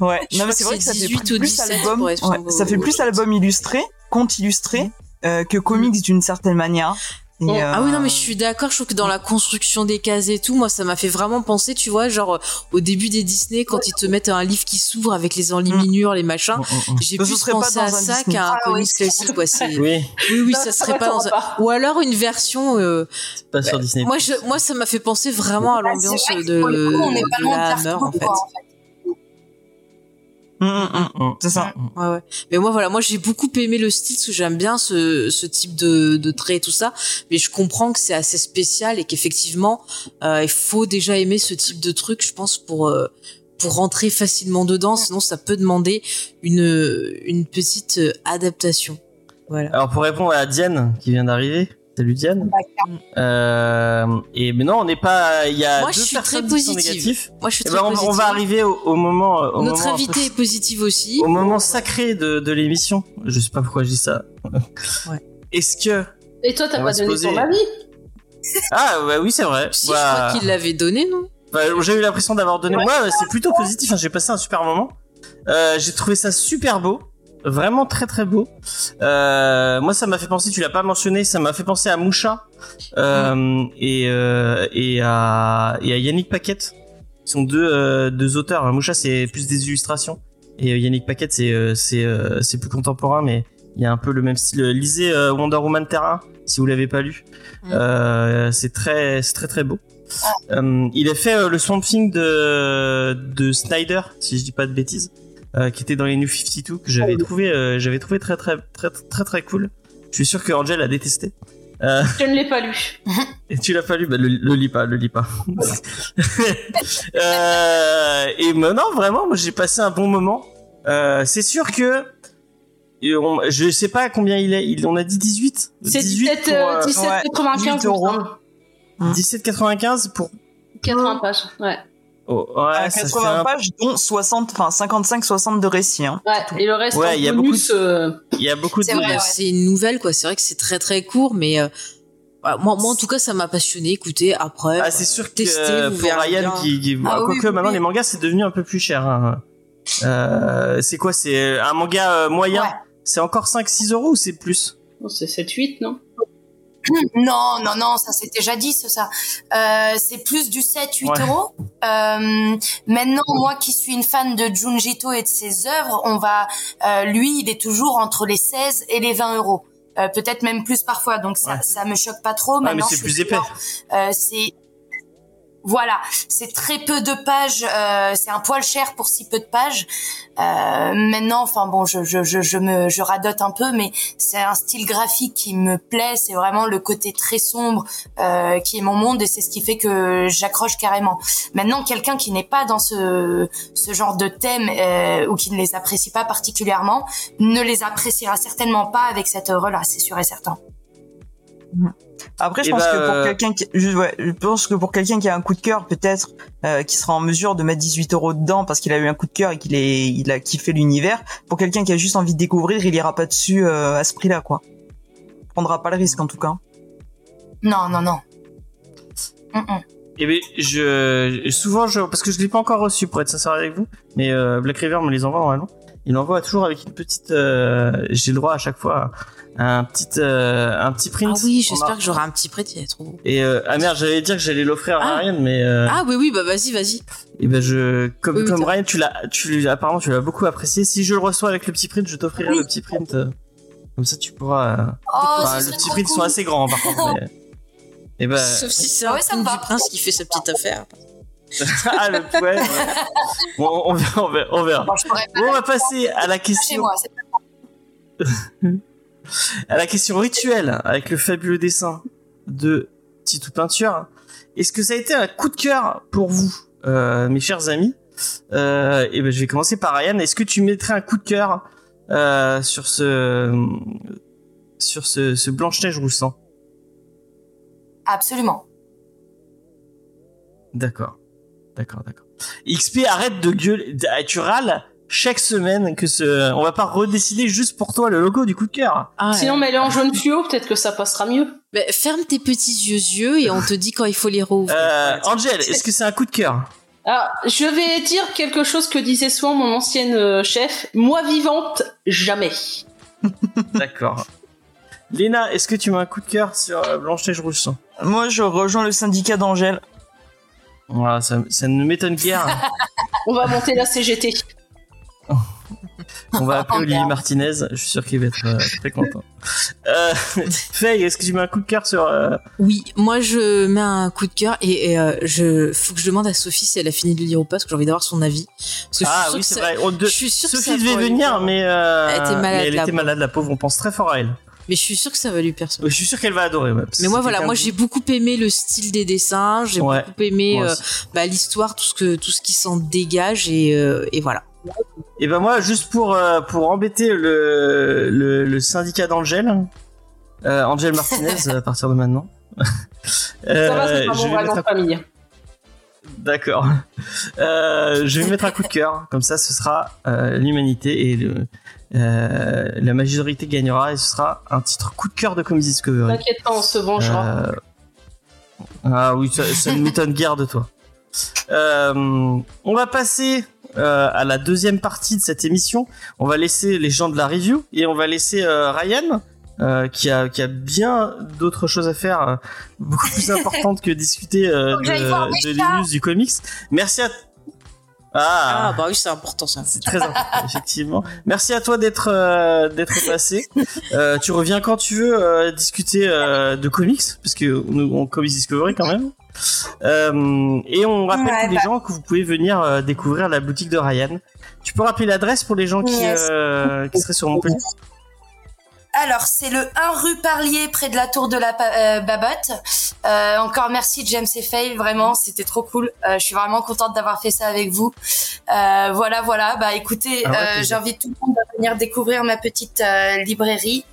Speaker 6: Ouais.
Speaker 3: Je
Speaker 6: Non mais c'est vrai que
Speaker 3: c'est
Speaker 6: ça fait
Speaker 3: 18
Speaker 6: plus
Speaker 3: ou 17
Speaker 6: album. ouais, ça fait plus album illustré, conte illustré, euh, que comics d'une certaine manière. Et,
Speaker 5: Oh.
Speaker 3: Ah oui, non,
Speaker 6: euh,
Speaker 3: mais je suis d'accord. Je trouve que dans la construction des cases et tout, moi, ça m'a fait vraiment penser, tu vois, genre, au début des Disney, quand ils te mettent un livre qui s'ouvre avec les enluminures, les machins. J'ai
Speaker 6: Mais ce
Speaker 3: plus pensé
Speaker 6: dans
Speaker 3: à
Speaker 6: un
Speaker 3: ça
Speaker 6: Disney.
Speaker 3: qu'à un
Speaker 4: Ah oui,
Speaker 3: comics
Speaker 4: c'est-
Speaker 3: classique, quoi.
Speaker 2: Oui,
Speaker 3: Oui, oui,
Speaker 5: Non,
Speaker 3: ça serait pas dans un... Ou alors une version, euh,
Speaker 2: pas sur Disney.
Speaker 3: moi, je, moi, ça m'a fait penser vraiment à
Speaker 4: Bah,
Speaker 3: l'ambiance de,
Speaker 4: coup, on pas
Speaker 3: la Hammer, en
Speaker 4: Dark
Speaker 3: fait.
Speaker 4: Blue, quoi, en fait.
Speaker 6: Hum, hum, hum, c'est ça.
Speaker 3: Ouais, ouais. Mais moi, voilà, moi, j'ai beaucoup aimé le style, parce que j'aime bien ce, ce type de, de trait et tout ça. Mais je comprends que c'est assez spécial et qu'effectivement, euh, il faut déjà aimer ce type de truc, je pense, pour, euh, pour rentrer facilement dedans. Sinon, ça peut demander une, une petite adaptation. Voilà.
Speaker 2: Alors pour répondre à Diane qui vient d'arriver, salut Diane. Euh, et mais non, on n'est pas. Il y a
Speaker 3: Moi,
Speaker 2: deux
Speaker 3: je suis
Speaker 2: personnes
Speaker 3: très
Speaker 2: qui sont
Speaker 3: positive. Moi, je suis
Speaker 2: Eh
Speaker 3: très
Speaker 2: ben, on, va arriver au, au moment. Au
Speaker 3: Notre invité est positive aussi.
Speaker 2: au moment sacré de, de l'émission. Je sais pas pourquoi je dis ça.
Speaker 3: Ouais.
Speaker 2: Est-ce que
Speaker 5: Et toi, t'as pas donné
Speaker 2: poser-
Speaker 5: ton avis
Speaker 2: ah bah oui c'est vrai.
Speaker 3: Si,
Speaker 2: Bah,
Speaker 3: je crois qu'il l'avait donné, non
Speaker 2: bah, j'ai eu l'impression d'avoir donné. Moi c'est plutôt positif. hein, J'ai passé un super moment. Euh, j'ai trouvé ça super beau. Vraiment très très beau. Euh, moi ça m'a fait penser, tu l'as pas mentionné, ça m'a fait penser à Moucha euh, et, euh, et, à, et à Yannick Paquette. Ils sont deux, euh, deux auteurs. Moucha c'est plus des illustrations et euh, Yannick Paquette c'est euh, c'est euh, c'est plus contemporain mais il y a un peu le même style. Lisez Wonder Woman Terra si vous l'avez pas lu.
Speaker 3: Mm.
Speaker 2: Euh, c'est très c'est très très beau. Euh, il a fait le Swamp Thing de de Snyder si je dis pas de bêtises euh, qui était dans les New 52 que j'avais trouvé euh, j'avais trouvé très très très très très cool. Je suis sûr que Angel a détesté. Euh,
Speaker 5: Je ne l'ai pas lu.
Speaker 2: et tu l'as pas lu, bah, le, le lis pas, le lis pas. euh, et maintenant, vraiment, moi j'ai passé un bon moment. Euh, c'est sûr que et on- je sais pas combien il est. Il, on a dit 18
Speaker 5: C'est
Speaker 2: 18
Speaker 5: 17,
Speaker 2: pour,
Speaker 5: euh,
Speaker 2: euh,
Speaker 5: 17,95
Speaker 6: 18
Speaker 5: il me
Speaker 6: euros.
Speaker 5: semble.
Speaker 2: 17,95 pour.
Speaker 5: 80 pages. Ouais.
Speaker 2: Oh, ouais,
Speaker 6: À
Speaker 2: ça fait
Speaker 6: 80
Speaker 2: un-
Speaker 6: pages, dont 60, enfin 55-60 de récits. Hein.
Speaker 5: Ouais. Et le reste,
Speaker 2: Ouais,
Speaker 5: en
Speaker 2: il y a
Speaker 5: bonus, euh,
Speaker 2: Il y a beaucoup de.
Speaker 4: C'est vrai,
Speaker 3: Bah,
Speaker 4: ouais.
Speaker 3: C'est une nouvelle, quoi. C'est vrai que c'est très très court, mais euh, voilà, moi, moi, en tout cas, ça m'a passionné. Écoutez, après,
Speaker 2: Ah, c'est sûr que euh,
Speaker 3: vous
Speaker 2: pour Ryan
Speaker 3: bien.
Speaker 2: qui, qui
Speaker 4: Ah oui, oui,
Speaker 2: maintenant
Speaker 4: oui.
Speaker 2: les mangas c'est devenu un peu plus cher. hein. Euh, c'est quoi C'est un manga euh, moyen?
Speaker 4: Ouais.
Speaker 2: C'est encore 5-6 euros ou c'est plus?
Speaker 5: Oh, c'est 7-8, non?
Speaker 4: Non, non, non, ça c'était jadis ça. Euh, c'est plus du 7-8
Speaker 2: Ouais.
Speaker 4: euros. Euh, maintenant, moi qui suis une fan de Junji Ito et de ses œuvres, on va, euh, lui, il est toujours entre les 16 et les 20 euros. Euh, Peut-être même plus parfois, donc ça,
Speaker 2: Ouais.
Speaker 4: ça me choque pas trop.
Speaker 2: Ouais, mais
Speaker 4: Maintenant,
Speaker 2: c'est plus épais.
Speaker 4: Euh, c'est voilà, c'est très peu de pages. euh, c'est un poil cher pour si peu de pages. Euh, maintenant, enfin bon, je, je, je, je me je radote un peu, mais c'est un style graphique qui me plaît. C'est vraiment le côté très sombre euh, qui est mon monde et c'est ce qui fait que j'accroche carrément. Maintenant, quelqu'un qui n'est pas dans ce ce genre de thème euh, ou qui ne les apprécie pas particulièrement ne les appréciera certainement pas avec cette œuvre-là, c'est sûr et certain.
Speaker 6: Après, je
Speaker 2: Eh
Speaker 6: pense
Speaker 2: bah,
Speaker 6: que pour
Speaker 2: euh,
Speaker 6: quelqu'un qui, je, ouais, je pense que pour quelqu'un qui a un coup de cœur, peut-être, euh, qui sera en mesure de mettre 18 euros dedans parce qu'il a eu un coup de cœur et qu'il est, il a kiffé l'univers. Pour quelqu'un qui a juste envie de découvrir, il ira pas dessus euh, à ce prix-là, quoi. Il prendra pas le risque en tout cas.
Speaker 4: Non, non, non. Mm-mm.
Speaker 2: Eh bien, je souvent je parce que je l'ai pas encore reçu pour être sincère avec vous, mais euh, Black River me les envoie normalement. Il l'envoie toujours avec une petite. euh, J'ai le droit à chaque fois à un petit euh, un petit print.
Speaker 3: Ah oui, j'espère que j'aurai un petit prêt, il est trop beau.
Speaker 2: Et euh, ah merde, j'allais dire que j'allais l'offrir à
Speaker 3: Ah.
Speaker 2: Ryan, mais euh,
Speaker 3: Ah oui, oui, bah vas-y, vas-y.
Speaker 2: et ben je comme
Speaker 3: Oui,
Speaker 2: Ryan, tu l'as tu apparemment tu l'as beaucoup apprécié. Si je le reçois avec le petit print, je t'offrirai
Speaker 4: Oui.
Speaker 2: le petit print. comme ça, tu pourras.
Speaker 4: Oh, ce
Speaker 2: le petit print sont
Speaker 4: cool.
Speaker 2: assez grands par contre. mais- Et ben
Speaker 3: Sauf si c'est
Speaker 4: Ah
Speaker 3: un
Speaker 4: ouais, ça me
Speaker 3: prince
Speaker 4: va.
Speaker 3: prince qui fait sa petite affaire.
Speaker 2: ah le ouais. ouais. Bon, on verra, on verra. on verra.
Speaker 4: Bon,
Speaker 2: on va passer à la
Speaker 4: chez
Speaker 2: question
Speaker 4: moi.
Speaker 2: à la question rituelle avec le fabuleux dessin de Titou Peinture. Est-ce que ça a été un coup de cœur pour vous, euh, mes chers amis? Euh, Et ben, je vais commencer par Ryan. Est-ce que tu mettrais un coup de cœur euh, sur ce sur ce, ce Blanche Neige rouge sang
Speaker 4: Absolument.
Speaker 2: D'accord, d'accord, d'accord. XP, arrête de gueuler. Tu râles chaque semaine que ce. On va pas redécider juste pour toi le logo du coup de cœur.
Speaker 3: Ah,
Speaker 5: Sinon, mets-le en jaune fluo, peut-être que ça passera mieux.
Speaker 3: Bah, ferme tes petits yeux yeux et on te dit quand il faut les rouvrir.
Speaker 2: Euh, Angel, est-ce que c'est un coup de cœur?
Speaker 5: Ah, je vais dire quelque chose que disait souvent mon ancienne euh, chef. Moi vivante, jamais.
Speaker 2: D'accord. Léna, est-ce que tu mets un coup de cœur sur euh, Blanche Neige Rouge Sang
Speaker 6: Moi, je rejoins le syndicat d'Angèle.
Speaker 2: Voilà, ça, ça ne m'étonne guère.
Speaker 5: On va monter la CGT.
Speaker 2: On va appeler Olivier. Martinez. Je suis sûr qu'il va être euh, très content. Euh, Faye, est-ce que tu mets un coup de cœur sur euh,
Speaker 3: Oui, moi je mets un coup de cœur et, et, euh, je faut que je demande à Sophie si elle a fini de le lire ou pas parce que j'ai envie d'avoir son avis. Parce que je suis
Speaker 2: Ah oui,
Speaker 3: que
Speaker 2: c'est vrai. De-
Speaker 3: Je suis
Speaker 2: Sophie devait venir, mais
Speaker 3: Elle était malade,
Speaker 2: mais elle
Speaker 3: la
Speaker 2: était
Speaker 3: pauvre.
Speaker 2: malade, la pauvre. On pense très fort à elle.
Speaker 3: Mais je suis sûre que ça va lui.
Speaker 2: Ouais, Je suis sûr qu'elle va adorer. ouais,
Speaker 3: Mais moi voilà, moi j'ai beaucoup aimé le style des dessins, j'ai
Speaker 2: Ouais,
Speaker 3: beaucoup aimé euh, bah, l'histoire, tout ce que tout ce qui s'en dégage et, euh, et voilà.
Speaker 2: Et ben moi, juste pour euh, pour embêter le le, le syndicat d'Angèle, euh, Angèle Martinez à partir de maintenant. euh,
Speaker 5: Ça va, c'est pas
Speaker 2: je
Speaker 5: mon nom de famille.
Speaker 2: D'accord. Euh, je vais mettre un coup de cœur, comme ça ce sera euh, l'humanité et le, euh, la majorité gagnera et ce sera un titre coup de cœur de Comedy Discovery.
Speaker 5: T'inquiète pas, on se vengera.
Speaker 2: Euh, Ah oui, ça, ça ne m'étonne guère de toi. Euh, on va passer euh, à la deuxième partie de cette émission. On va laisser les gens de la review et on va laisser euh, Ryan. euh, qui a qui a bien d'autres choses à faire euh, beaucoup plus importantes que discuter euh, de, de
Speaker 4: chats.
Speaker 2: les news du comics. Merci à ah,
Speaker 3: Ah, bah oui, c'est important ça.
Speaker 2: c'est très important, effectivement. Merci à toi d'être euh, d'être passé. Euh, tu reviens quand tu veux euh, discuter euh, de comics, parce que nous on Comics Discovery quand même. Euh, et on rappelle
Speaker 4: Ouais,
Speaker 2: tous les
Speaker 4: bah.
Speaker 2: gens que vous pouvez venir euh, découvrir la boutique de Ryan. Tu peux rappeler l'adresse pour les gens qui
Speaker 4: Yes.
Speaker 2: euh, qui seraient sur Montpellier?
Speaker 4: Alors, c'est le 1 rue Parlier, près de la tour de la euh, Babotte. Euh, encore merci James et vraiment, c'était trop cool. Euh, je suis vraiment contente d'avoir fait ça avec vous. Voilà, voilà. Bah, écoutez,
Speaker 2: plaisir.
Speaker 4: j'invite tout le monde à venir découvrir ma petite librairie.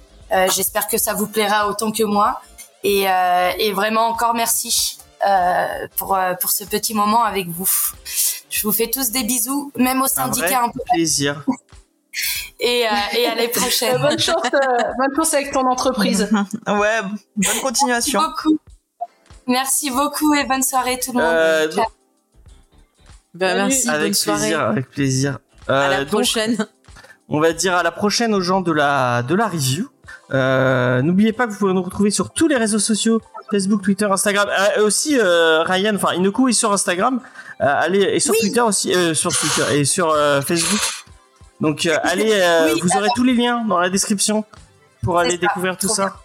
Speaker 4: J'espère que ça vous plaira autant que moi. Et, et vraiment encore merci euh, pour euh, pour ce petit moment avec vous. Je vous fais tous des bisous, même au
Speaker 2: Un vrai
Speaker 4: syndicat un peu.
Speaker 2: plaisir.
Speaker 4: Et, euh, et à l'année prochaine.
Speaker 5: bonne chance, euh, bonne chance avec ton entreprise.
Speaker 6: Ouais, bonne continuation.
Speaker 4: beaucoup. Merci beaucoup et bonne soirée tout le monde.
Speaker 2: Euh.
Speaker 3: Bah, merci,
Speaker 2: avec
Speaker 3: bonne soirée.
Speaker 2: plaisir, avec plaisir.
Speaker 3: À la
Speaker 2: donc,
Speaker 3: prochaine.
Speaker 2: On va dire à la prochaine aux gens de la de la review. Euh, N'oubliez pas que vous pouvez nous retrouver sur tous les réseaux sociaux Facebook, Twitter, Instagram. Euh, aussi euh, Ryan, enfin Inoku est sur Instagram. Euh, allez et sur Twitter aussi, sur Twitter et sur Facebook. Donc allez,
Speaker 4: Oui,
Speaker 2: vous aurez tous les liens dans la description pour aller
Speaker 4: ça,
Speaker 2: découvrir tout ça.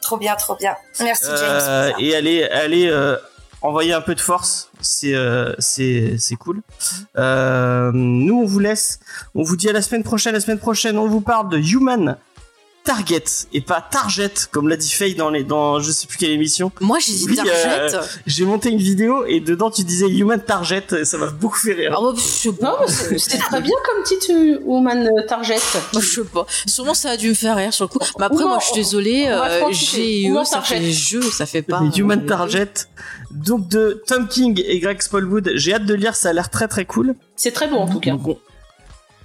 Speaker 4: Trop bien, trop bien. Merci James.
Speaker 2: et allez, allez envoyer un peu de force. C'est euh, c'est cool. Euh, nous on vous laisse. On vous dit à la semaine prochaine. La semaine prochaine, on vous parle de Human Target et pas Target comme l'a dit Faye dans les dans je sais plus quelle émission.
Speaker 3: Moi, j'ai dit
Speaker 2: Oui,
Speaker 3: Target.
Speaker 2: euh, J'ai monté une vidéo et dedans tu disais Human Target et ça m'a beaucoup fait rire.
Speaker 3: Ah, bah, je sais pas.
Speaker 5: Non, mais c'est- c'était très bien comme titre euh, Woman Target.
Speaker 3: Moi, je sais pas. Sûrement, ça a dû me faire rire sur le coup. Mais après, moi, je suis désolée. euh,
Speaker 5: tranquille.
Speaker 3: G et
Speaker 5: Ou
Speaker 3: E,
Speaker 5: non,
Speaker 3: ça fait jeu, ça fait pas.
Speaker 2: Les Human
Speaker 3: euh,
Speaker 2: Target. Donc de Tom King et Greg Smallwood, j'ai hâte de lire, ça a l'air très très cool.
Speaker 5: C'est très beau en tout cas.
Speaker 2: Donc, on-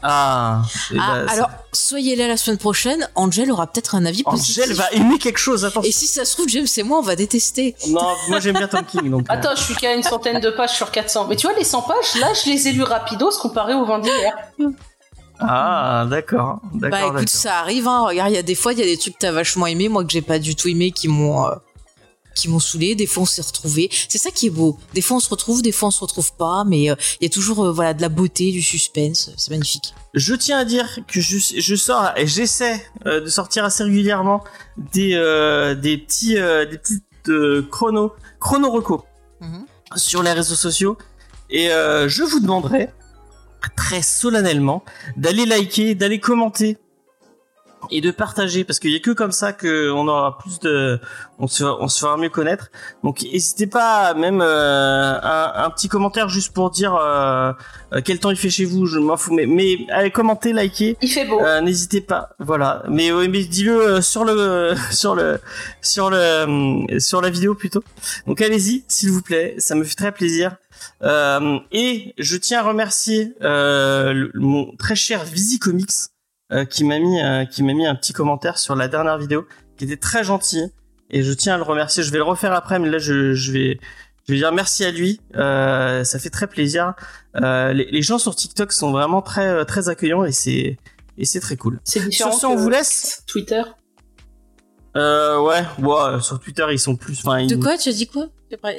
Speaker 2: Ah,
Speaker 3: Ah, alors, soyez là la semaine prochaine. Angel aura peut-être un avis positif.
Speaker 2: Angel va aimer quelque chose, attention.
Speaker 3: Et si ça se trouve, James et moi, on va détester.
Speaker 2: Non, moi j'aime bien Tom King donc. euh,
Speaker 5: Attends, je suis qu'à une centaine de pages sur 400. Mais tu vois, les 100 pages, là, je les ai lus rapidos comparé au vent d'hier.
Speaker 2: Ah, d'accord,
Speaker 3: Bah écoute, ça arrive. Hein. Regarde, il y a des fois, il y a des trucs que t'as vachement aimé, moi que j'ai pas du tout aimé, qui m'ont euh, qui m'ont saoulé. Des fois, on s'est retrouvés. C'est ça qui est beau. Des fois, on se retrouve, des fois, on se retrouve pas, mais euh, il y a toujours euh, voilà de la beauté, du suspense. C'est magnifique.
Speaker 2: Je tiens à dire que je, je sors et j'essaie euh, de sortir assez régulièrement des des petits des petites euh, chrono chrono reco
Speaker 3: Mhm.
Speaker 2: sur les réseaux sociaux et je vous demanderai très solennellement d'aller liker, d'aller commenter et de partager parce qu'il y a que comme ça que on aura plus de on se on se fera mieux connaître. Donc n'hésitez pas même euh, un, un petit commentaire juste pour dire euh, euh, quel temps il fait chez vous, je m'en fous mais mais allez commenter, liker
Speaker 5: Il fait beau.
Speaker 2: euh, n'hésitez pas, voilà. Mais, mais dis-le euh, sur le sur le sur le euh, sur la vidéo plutôt. Donc allez-y, s'il vous plaît, ça me fait très plaisir. Euh, et je tiens à remercier euh, le- mon très cher Visi Comics euh, qui m'a mis euh, qui m'a mis un petit commentaire sur la dernière vidéo, qui était très gentil. Et je tiens à le remercier. Je vais le refaire après, mais là je, je vais je vais dire merci à lui. Euh, ça fait très plaisir. Euh, les, les gens sur TikTok sont vraiment très euh, très accueillants et c'est et c'est très cool.
Speaker 5: C'est différent.
Speaker 2: Sur ce, on vous laisse.
Speaker 5: Twitter?
Speaker 2: Euh, ouais, ouais, sur Twitter ils sont plus. Enfin,
Speaker 3: De
Speaker 2: ils-
Speaker 3: quoi? Tu as dit quoi?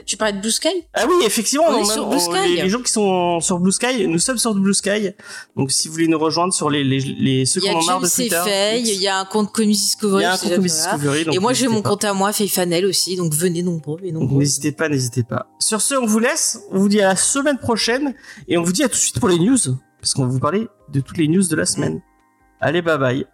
Speaker 3: Tu parlais, de Blue Sky?
Speaker 2: Ah oui, effectivement,
Speaker 3: On est
Speaker 2: non,
Speaker 3: sur Blue
Speaker 2: on-
Speaker 3: Sky.
Speaker 2: les, les gens qui sont sur Blue Sky, nous sommes sur Blue Sky. Donc si vous voulez nous rejoindre sur les les, les ceux
Speaker 3: Il a
Speaker 2: en marre de Twitter,
Speaker 3: il y a un compte Comics
Speaker 2: il
Speaker 3: Discovery.
Speaker 2: y a un compte Comics. Discovery. donc
Speaker 3: Et moi j'ai mon
Speaker 2: pas.
Speaker 3: compte à moi, Fanel aussi, donc venez nombreux et nombreux.
Speaker 2: n'hésitez pas, n'hésitez pas. Sur ce, on vous laisse. On vous dit à la semaine prochaine et on vous dit à tout de suite pour les news parce qu'on va vous parler de toutes les news de la semaine. Allez, bye bye.